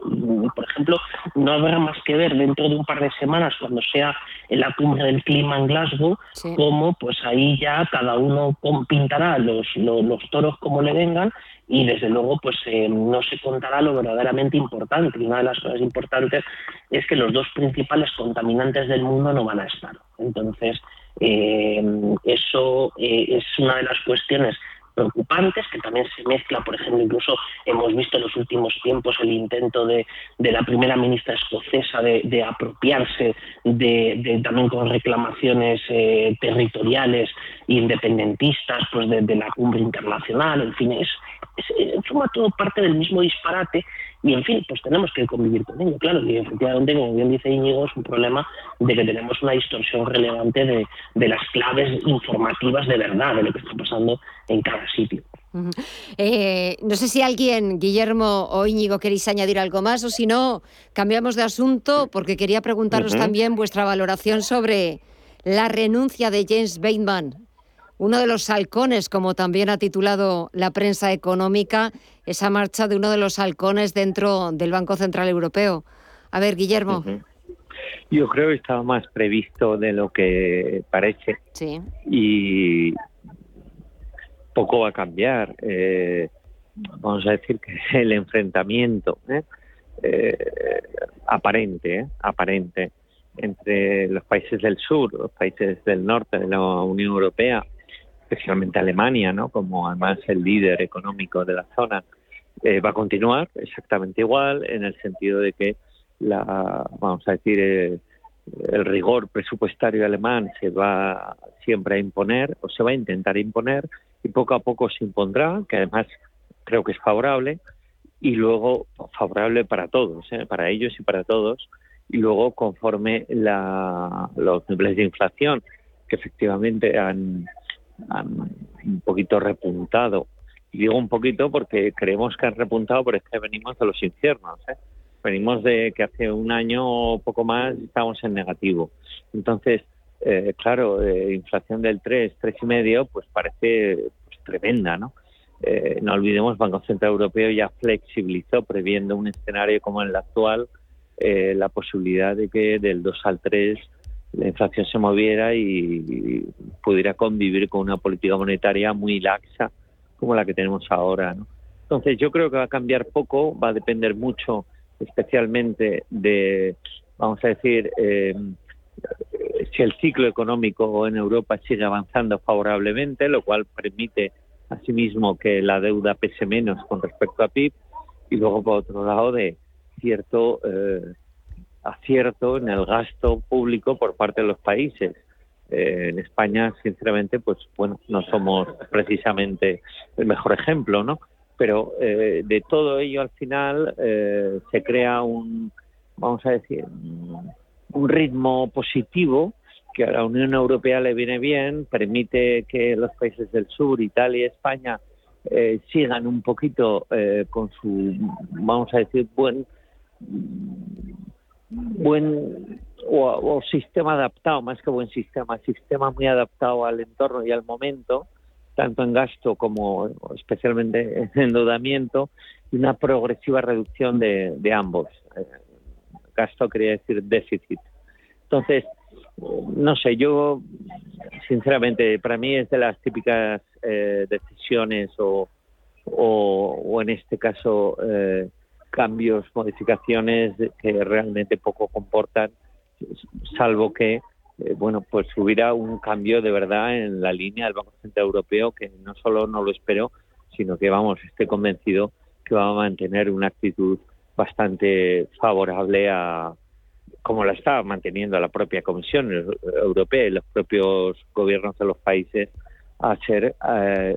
Por ejemplo, no habrá más que ver dentro de un par de semanas, cuando sea la cumbre del clima en Glasgow, como pues ahí ya cada uno pintará los, los, toros como le vengan y desde luego pues eh, no se contará lo verdaderamente importante. Y una de las cosas importantes es que los dos principales contaminantes del mundo no van a estar. Entonces, eh, eso eh, es una de las cuestiones preocupantes, que también se mezcla, por ejemplo, incluso hemos visto en los últimos tiempos el intento de, de la primera ministra escocesa de, apropiarse de, también con reclamaciones eh, territoriales independentistas pues de, la cumbre internacional, en fin, es, es, forma todo parte del mismo disparate y en fin, pues tenemos que convivir con ello, claro, y efectivamente, como bien dice Íñigo, es un problema de que tenemos una distorsión relevante de, de las claves informativas de verdad, de lo que está pasando en cada sitio. Eh, no sé si alguien, Guillermo o Íñigo, queréis añadir algo más o si no, cambiamos de asunto porque quería preguntaros también vuestra valoración sobre la renuncia de James Bateman uno de los halcones, como también ha titulado la prensa económica, esa marcha de uno de los halcones dentro del Banco Central Europeo. A ver, Guillermo. Yo creo que estaba más previsto de lo que parece. Sí. Y poco va a cambiar. Eh, vamos a decir que el enfrentamiento ¿eh? Eh, aparente, aparente entre los países del sur, los países del norte de la Unión Europea especialmente Alemania, ¿no? como además el líder económico de la zona, eh, va a continuar exactamente igual en el sentido de que la, vamos a decir, eh, el rigor presupuestario alemán se va siempre a imponer o se va a intentar imponer y poco a poco se impondrá, que además creo que es favorable y luego favorable para todos, ¿eh? para ellos y para todos y luego conforme la, los niveles de inflación que efectivamente han, un poquito repuntado. Y digo un poquito porque creemos que han repuntado, pero es que venimos de los infiernos. ¿eh? Venimos de que hace un año o poco más estábamos en negativo. Entonces, eh, claro, eh, inflación del 3, y medio pues parece pues, tremenda, ¿no? Eh, no olvidemos, Banco Central Europeo ya flexibilizó, previendo un escenario como el actual, la posibilidad de que del 2 al 3 la inflación se moviera y, pudiera convivir con una política monetaria muy laxa como la que tenemos ahora. ¿no? Entonces yo creo que va a cambiar poco, va a depender mucho especialmente de, vamos a decir, eh, si el ciclo económico en Europa sigue avanzando favorablemente, lo cual permite asimismo que la deuda pese menos con respecto a PIB, y luego por otro lado de cierto eh, acierto en el gasto público por parte de los países. Eh, en España, sinceramente, pues bueno, no somos precisamente el mejor ejemplo, ¿no? Pero eh, de todo ello al final eh, se crea un, vamos a decir, un ritmo positivo que a la Unión Europea le viene bien, permite que los países del sur, Italia y España, sigan un poquito con su, vamos a decir, buen buen o, sistema adaptado, más que buen sistema, sistema muy adaptado al entorno y al momento, tanto en gasto como especialmente en endeudamiento, y una progresiva reducción de, de ambos. Eh, gasto quería decir déficit. Entonces, no sé, yo sinceramente, para mí es de las típicas eh, decisiones o, o, en este caso eh, cambios, modificaciones que realmente poco comportan, salvo que eh, bueno, pues hubiera un cambio de verdad en la línea del Banco Central Europeo que no solo no lo espero, sino que vamos, estoy convencido que va a mantener una actitud bastante favorable a como la está manteniendo la propia Comisión Europea y los propios gobiernos de los países a ser eh,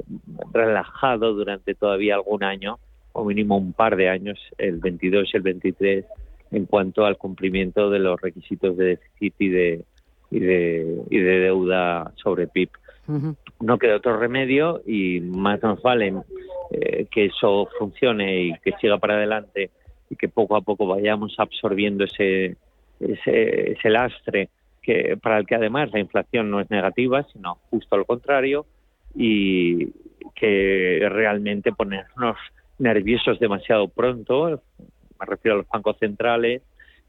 relajado durante todavía algún año o mínimo un par de años, el 22 y el 23, en cuanto al cumplimiento de los requisitos de déficit y de, y de, y de deuda sobre PIB. No queda otro remedio y más nos vale eh, que eso funcione y que siga para adelante y que poco a poco vayamos absorbiendo ese, ese, ese lastre que para el que además la inflación no es negativa, sino justo al contrario, y que realmente ponernos nerviosos demasiado pronto, me refiero a los bancos centrales,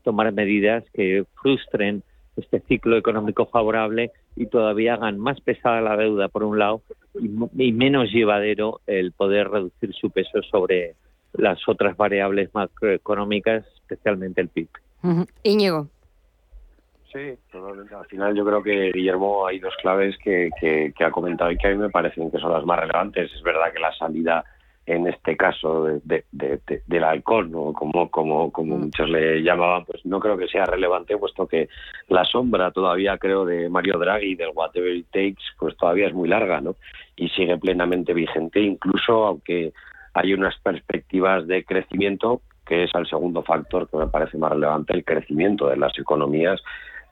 tomar medidas que frustren este ciclo económico favorable y todavía hagan más pesada la deuda por un lado y, menos llevadero el poder reducir su peso sobre las otras variables macroeconómicas, especialmente el PIB. Íñigo. Sí, Al final yo creo que Guillermo hay dos claves que, que, ha comentado y que a mí me parecen que son las más relevantes. Es verdad que la salida en este caso de, del alcohol, ¿no? como, como, como mm. muchos le llamaban, pues no creo que sea relevante, puesto que la sombra todavía creo de Mario Draghi del Whatever It Takes, pues todavía es muy larga, ¿no? Y sigue plenamente vigente, incluso aunque hay unas perspectivas de crecimiento, que es el segundo factor que me parece más relevante, el crecimiento de las economías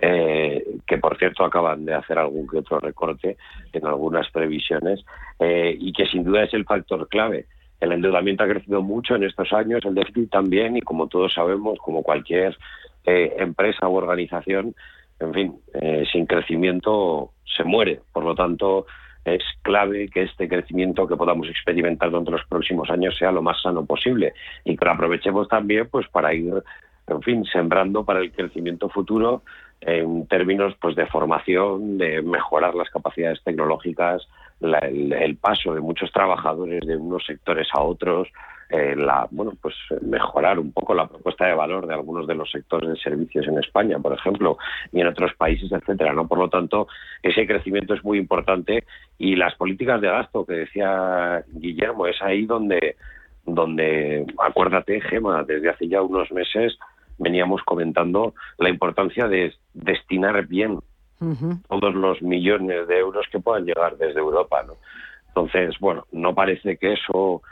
eh, que por cierto acaban de hacer algún que otro recorte en algunas previsiones eh, y que sin duda es el factor clave. El endeudamiento ha crecido mucho en estos años, el déficit también, y como todos sabemos, como cualquier eh, empresa u organización, en fin, eh, sin crecimiento se muere. Por lo tanto, es clave que este crecimiento que podamos experimentar durante los próximos años sea lo más sano posible y que lo aprovechemos también pues para ir en fin sembrando para el crecimiento futuro en términos pues de formación de mejorar las capacidades tecnológicas el, paso de muchos trabajadores de unos sectores a otros, eh, la, bueno, pues mejorar un poco la propuesta de valor de algunos de los sectores de servicios en España, por ejemplo, y en otros países, etcétera, ¿no? Por lo tanto, ese crecimiento es muy importante y las políticas de gasto que decía Guillermo, es ahí donde donde acuérdate, Gema, desde hace ya unos meses veníamos comentando la importancia de destinar bien todos los millones de euros que puedan llegar desde Europa. ¿no? Entonces, bueno, no parece que eso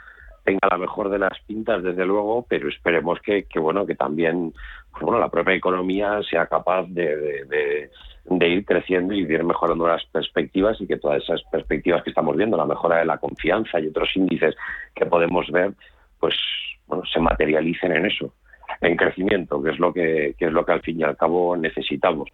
tenga la mejor de las pintas, desde luego, pero esperemos que, que bueno, que también pues bueno, la propia economía sea capaz de, de, ir creciendo y de ir mejorando las perspectivas y que todas esas perspectivas que estamos viendo, la mejora de la confianza y otros índices que podemos ver, pues bueno, se materialicen en eso en crecimiento, que es lo que, es lo que al fin y al cabo necesitamos.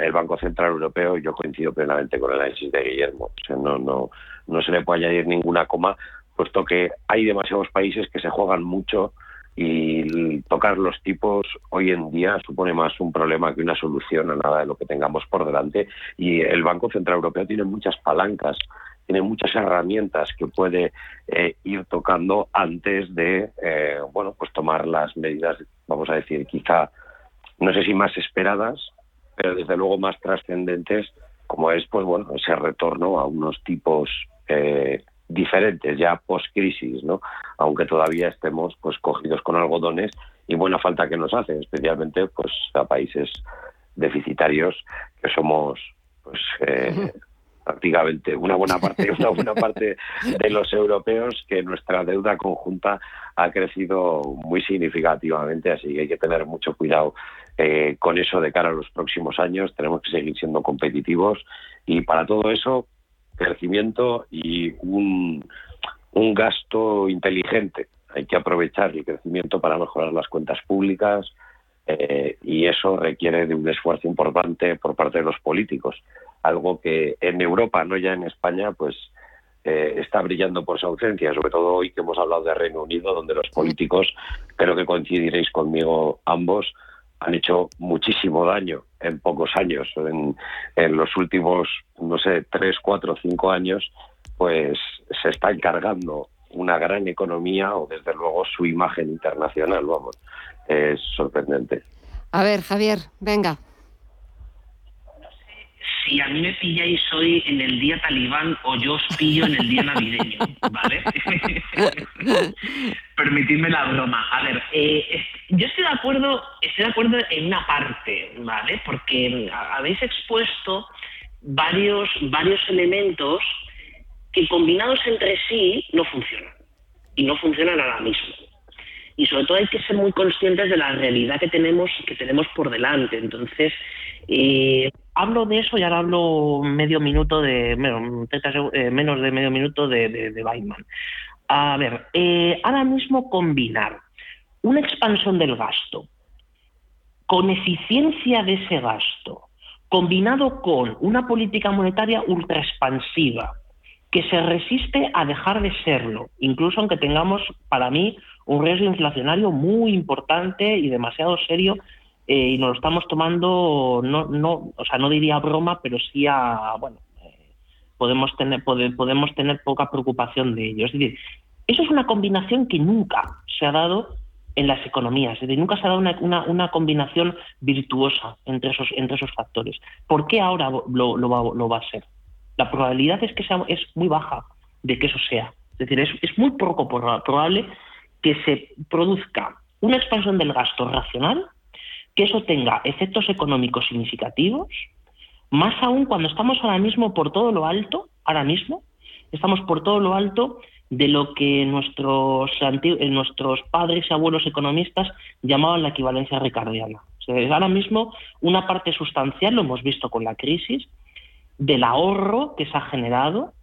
el Banco Central Europeo, yo coincido plenamente con el análisis de Guillermo. no, no, no se le puede añadir ninguna coma, puesto que hay demasiados países que se juegan mucho y tocar los tipos hoy en día supone más un problema que una solución a nada de lo que tengamos por delante. Y el Banco Central Europeo tiene muchas palancas tiene muchas herramientas que puede eh, ir tocando antes de eh, bueno pues tomar las medidas vamos a decir quizá no sé si más esperadas pero desde luego más trascendentes como es pues bueno ese retorno a unos tipos eh, diferentes ya post crisis no aunque todavía estemos pues cogidos con algodones y buena falta que nos hace especialmente pues a países deficitarios que somos pues prácticamente una buena parte una buena parte de los europeos que nuestra deuda conjunta ha crecido muy significativamente así que hay que tener mucho cuidado eh, con eso de cara a los próximos años. Tenemos que seguir siendo competitivos y para todo eso crecimiento y un, un gasto inteligente. Hay que aprovechar el crecimiento para mejorar las cuentas públicas Eh, y eso requiere de un esfuerzo importante por parte de los políticos, algo que en Europa, no ya en España, pues eh, está brillando por su ausencia, sobre todo hoy que hemos hablado de Reino Unido, donde los políticos, creo que coincidiréis conmigo ambos, han hecho muchísimo daño en pocos años. En, en los últimos, no sé, tres, cuatro, cinco años, pues se está encargando una gran economía o desde luego su imagen internacional, vamos, es sorprendente. A ver, Javier, venga. Si a mí me pilláis hoy en el día talibán o yo os pillo en el día navideño, ¿vale? Permitidme la broma. A ver, eh, yo estoy de acuerdo, estoy de acuerdo en una parte, ¿vale? Porque habéis expuesto varios, varios elementos que combinados entre sí no funcionan. Y no funcionan ahora mismo. Y sobre todo hay que ser muy conscientes de la realidad que tenemos, que tenemos por delante. Entonces, eh, hablo de eso y ahora hablo medio minuto de, eh, menos de medio minuto de, de, A ver, eh, ahora mismo combinar una expansión del gasto con eficiencia de ese gasto, combinado con una política monetaria ultra expansiva, que se resiste a dejar de serlo, incluso aunque tengamos, para mí, un riesgo inflacionario muy importante y demasiado serio eh, y nos lo estamos tomando, no, no, o sea, no diría broma, pero sí a, bueno, eh, podemos tener, podemos tener poca preocupación de ello. Es decir, eso es una combinación que nunca se ha dado en las economías, es decir, nunca se ha dado una, una, combinación virtuosa entre esos, entre esos factores. ¿Por qué ahora lo, lo, va, lo va a ser? la probabilidad es que sea, es muy baja de que eso sea. Es decir, es, es muy poco probable que se produzca una expansión del gasto racional, que eso tenga efectos económicos significativos, más aún cuando estamos ahora mismo por todo lo alto, ahora mismo, estamos por todo lo alto de lo que nuestros, eh, nuestros padres y abuelos economistas llamaban la equivalencia ricardiana. ahora mismo una parte sustancial, lo hemos visto con la crisis, del ahorro que se ha generado,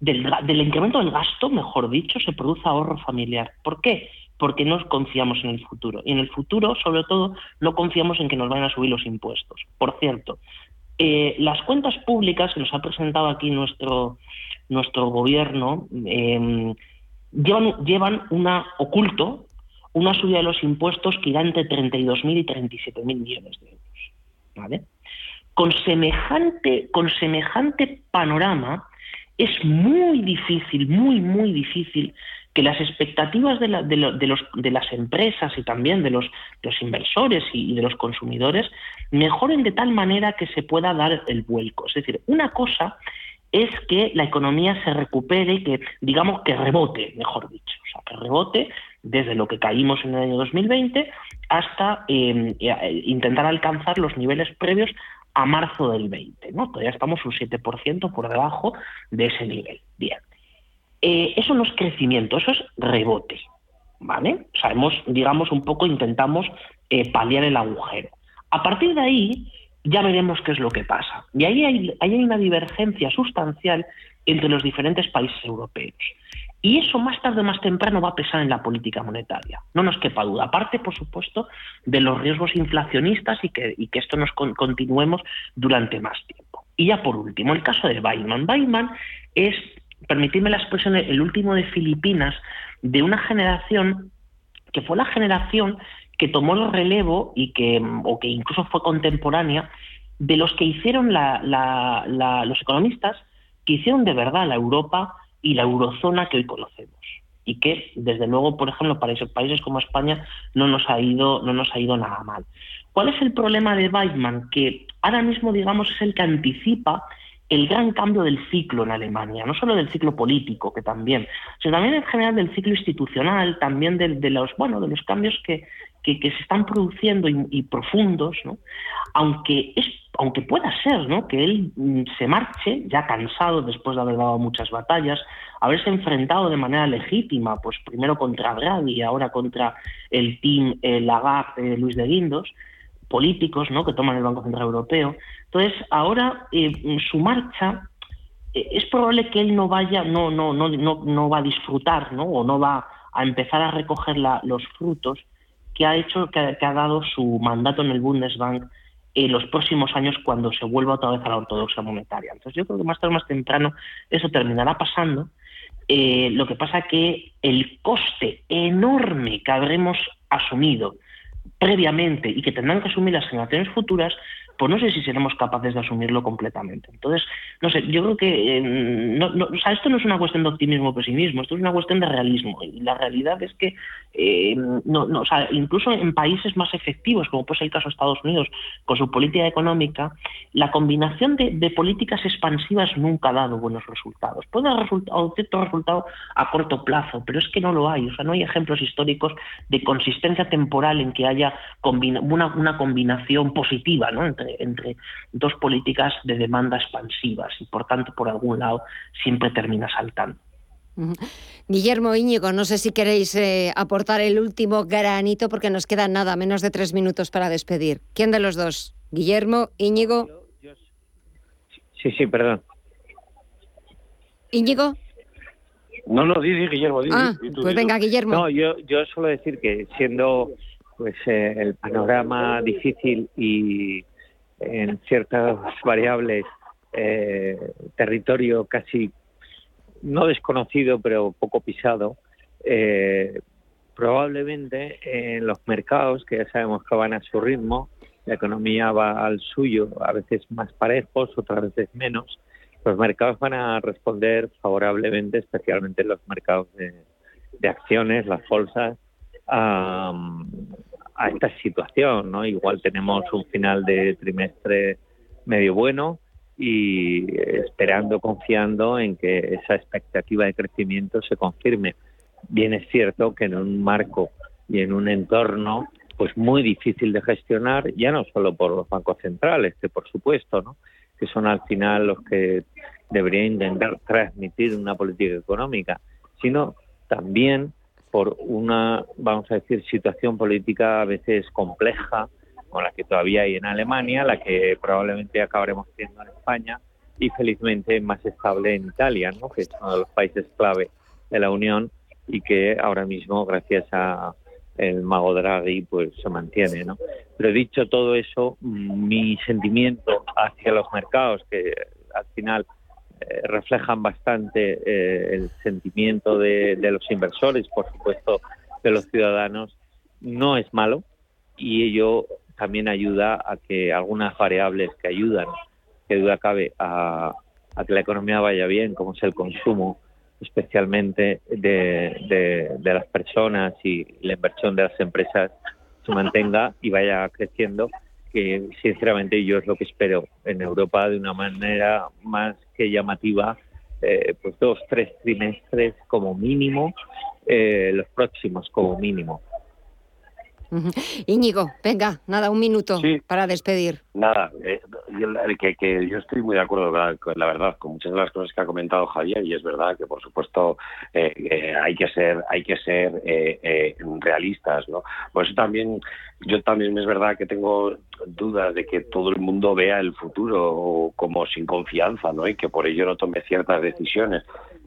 del, incremento del gasto, mejor dicho, se produce ahorro familiar. ¿Por qué? Porque no confiamos en el futuro. Y en el futuro, sobre todo, no confiamos en que nos vayan a subir los impuestos. Por cierto, eh, las cuentas públicas que nos ha presentado aquí nuestro, nuestro gobierno em, llevan, llevan una oculto una subida de los impuestos que irá entre 32.000 y 37.000 millones de euros. ¿vale? con semejante, con semejante panorama, es muy difícil, muy, muy difícil que las expectativas de, de, los, de las empresas y también de los, los inversores y, de los consumidores mejoren de tal manera que se pueda dar el vuelco. Es decir, una cosa es que la economía se recupere que, digamos, que rebote, mejor dicho, o sea, que rebote desde lo que caímos en el año 2020 hasta eh, eh, intentar alcanzar los niveles previos a marzo del 20, ¿no? Todavía estamos un 7% por debajo de ese nivel. Bien. Eh, eso no es crecimiento, eso es rebote, ¿vale? O sea, digamos, un poco intentamos eh, paliar el agujero. A partir de ahí, ya veremos qué es lo que pasa. Y ahí hay, una divergencia sustancial entre los diferentes países europeos. Y eso más tarde o más temprano va a pesar en la política monetaria. No nos quepa duda. Aparte, por supuesto, de los riesgos inflacionistas y que, esto nos continuemos durante más tiempo. Y ya por último, el caso de Weidman. Weidman es, permitidme la expresión, el último de Filipinas de una generación que fue la generación que tomó el relevo y que, o que incluso fue contemporánea de los que hicieron los economistas que hicieron de verdad la Europa y la eurozona que hoy conocemos y que desde luego por ejemplo para esos países como España no nos ha ido no nos ha ido nada mal ¿cuál es el problema de Weidmann? que ahora mismo digamos es el que anticipa el gran cambio del ciclo en Alemania, no solo del ciclo político, que también, sino también en general del ciclo institucional, también de, de los bueno de los cambios que, que, se están produciendo y, profundos, ¿no? aunque, es, aunque pueda ser ¿no? que él mm, se marche, ya cansado después de haber dado muchas batallas, haberse enfrentado de manera legítima, pues primero contra Draghi y ahora contra el team eh, Lagarde de Luis de Guindos, políticos ¿no? que toman el Banco Central Europeo. Entonces, ahora eh, su marcha eh, es probable que él no vaya, no, no, no, no, no va a disfrutar, ¿no? o no va a empezar a recoger los frutos que ha hecho, que, ha dado su mandato en el Bundesbank en los próximos años cuando se vuelva otra vez a la ortodoxia monetaria. Entonces yo creo que más tarde o más temprano eso terminará pasando. Eh, lo que pasa que el coste enorme que habremos asumido previamente y que tendrán que asumir las generaciones futuras pues no sé si seremos capaces de asumirlo completamente. Entonces, no sé, yo creo que eh, o sea, esto no es una cuestión de optimismo o pesimismo, esto es una cuestión de realismo. Y la realidad es que eh, no, no, o sea, incluso en países más efectivos, como puede ser el caso de Estados Unidos, con su política económica, la combinación de, políticas expansivas nunca ha dado buenos resultados. Puede dar resultado, cierto resultado a corto plazo, pero es que no lo hay. O sea, no hay ejemplos históricos de consistencia temporal en que haya una, combinación positiva ¿no? Dos políticas de demanda expansivas y por tanto por algún lado siempre termina saltando. Guillermo Íñigo, no sé si queréis eh, aportar el último granito porque nos quedan nada, menos de tres minutos para despedir. ¿Quién de los dos? Guillermo, Íñigo. Sí, sí, perdón. Íñigo. No, no, di, Guillermo. ah, pues venga, Guillermo. No, yo, yo suelo decir que siendo pues eh, el panorama difícil y en ciertas variables eh, territorio casi no desconocido pero poco pisado eh, probablemente en los mercados que ya sabemos que van a su ritmo la economía va al suyo a veces más parejos otras veces menos los mercados van a responder favorablemente especialmente los mercados de, acciones las bolsas a esta situación, ¿no? Igual tenemos un final de trimestre medio bueno y esperando, confiando en que esa expectativa de crecimiento se confirme. Bien es cierto que en un marco y en un entorno pues muy difícil de gestionar, ya no solo por los bancos centrales, que por supuesto, ¿no? que son al final los que deberían intentar transmitir una política económica, sino también por una, vamos a decir, situación política a veces compleja, como la que todavía hay en Alemania, la que probablemente acabaremos teniendo en España y felizmente más estable en Italia, ¿no? que es uno de los países clave de la Unión y que ahora mismo, gracias a el mago Draghi, pues se mantiene. ¿no? Pero dicho todo eso, mi sentimiento hacia los mercados, que al final reflejan bastante eh, el sentimiento de, los inversores, por supuesto, de los ciudadanos, no es malo y ello también ayuda a que algunas variables que ayudan, que duda cabe, a, que la economía vaya bien, como es el consumo, especialmente de, de las personas y la inversión de las empresas, se mantenga y vaya creciendo que sinceramente yo es lo que espero en Europa de una manera más que llamativa, eh, pues dos, tres trimestres como mínimo, eh, los próximos como mínimo. Íñigo, venga, nada, un minuto para despedir. Nada, eh, que, que, yo estoy muy de acuerdo con la verdad con muchas de las cosas que ha comentado Javier y es verdad que por supuesto eh, hay que ser hay que ser eh, realistas, ¿no? Por eso también yo también es verdad que tengo dudas de que todo el mundo vea el futuro como sin confianza, ¿no? Y que por ello no tome ciertas decisiones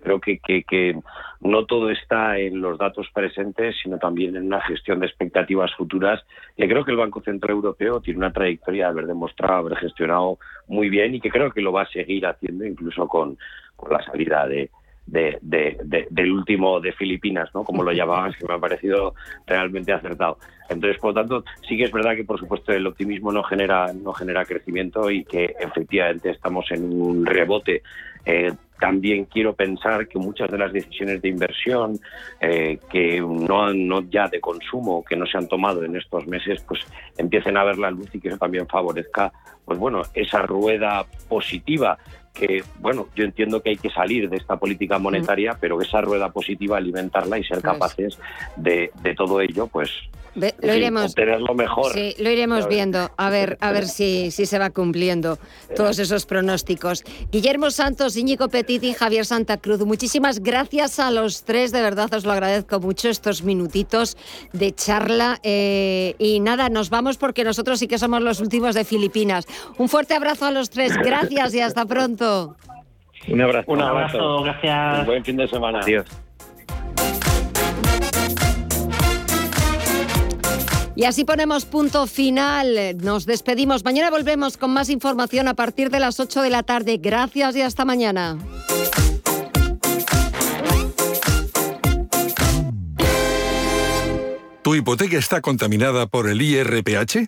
creo que, que, no todo está en los datos presentes, sino también en una gestión de expectativas futuras. Y creo que el Banco Central Europeo tiene una trayectoria de haber demostrado haber gestionado muy bien y que creo que lo va a seguir haciendo incluso con, la salida de, del último de Filipinas, ¿no? Como lo llamaban, que me ha parecido realmente acertado. Entonces, por lo tanto, sí que es verdad que, por supuesto, el optimismo no genera, no genera crecimiento y que efectivamente estamos en un rebote eh, también quiero pensar que muchas de las decisiones de inversión eh, que no, no ya de consumo que no se han tomado en estos meses pues empiecen a ver la luz y que eso también favorezca pues bueno esa rueda positiva que bueno yo entiendo que hay que salir de esta política monetaria pero esa rueda positiva alimentarla y ser capaces de, de todo ello pues lo iremos, lo mejor. Sí, lo iremos viendo, a ver, a ver si, si se va cumpliendo todos esos pronósticos. Guillermo Santos, Íñigo Petit y Javier Santa Cruz, muchísimas gracias a los tres, de verdad os lo agradezco mucho estos minutitos de charla. Eh, y nada, nos vamos porque nosotros sí que somos los últimos de Filipinas. Un fuerte abrazo a los tres, gracias y hasta pronto. Un abrazo. Un abrazo, gracias. Un buen fin de semana. Adiós. Y así ponemos punto final. Nos despedimos. Mañana volvemos con más información a partir de las 8 de la tarde. Gracias y hasta mañana. ¿Tu hipoteca está contaminada por el IRPH?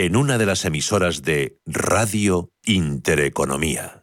En una de las emisoras de Radio Intereconomía.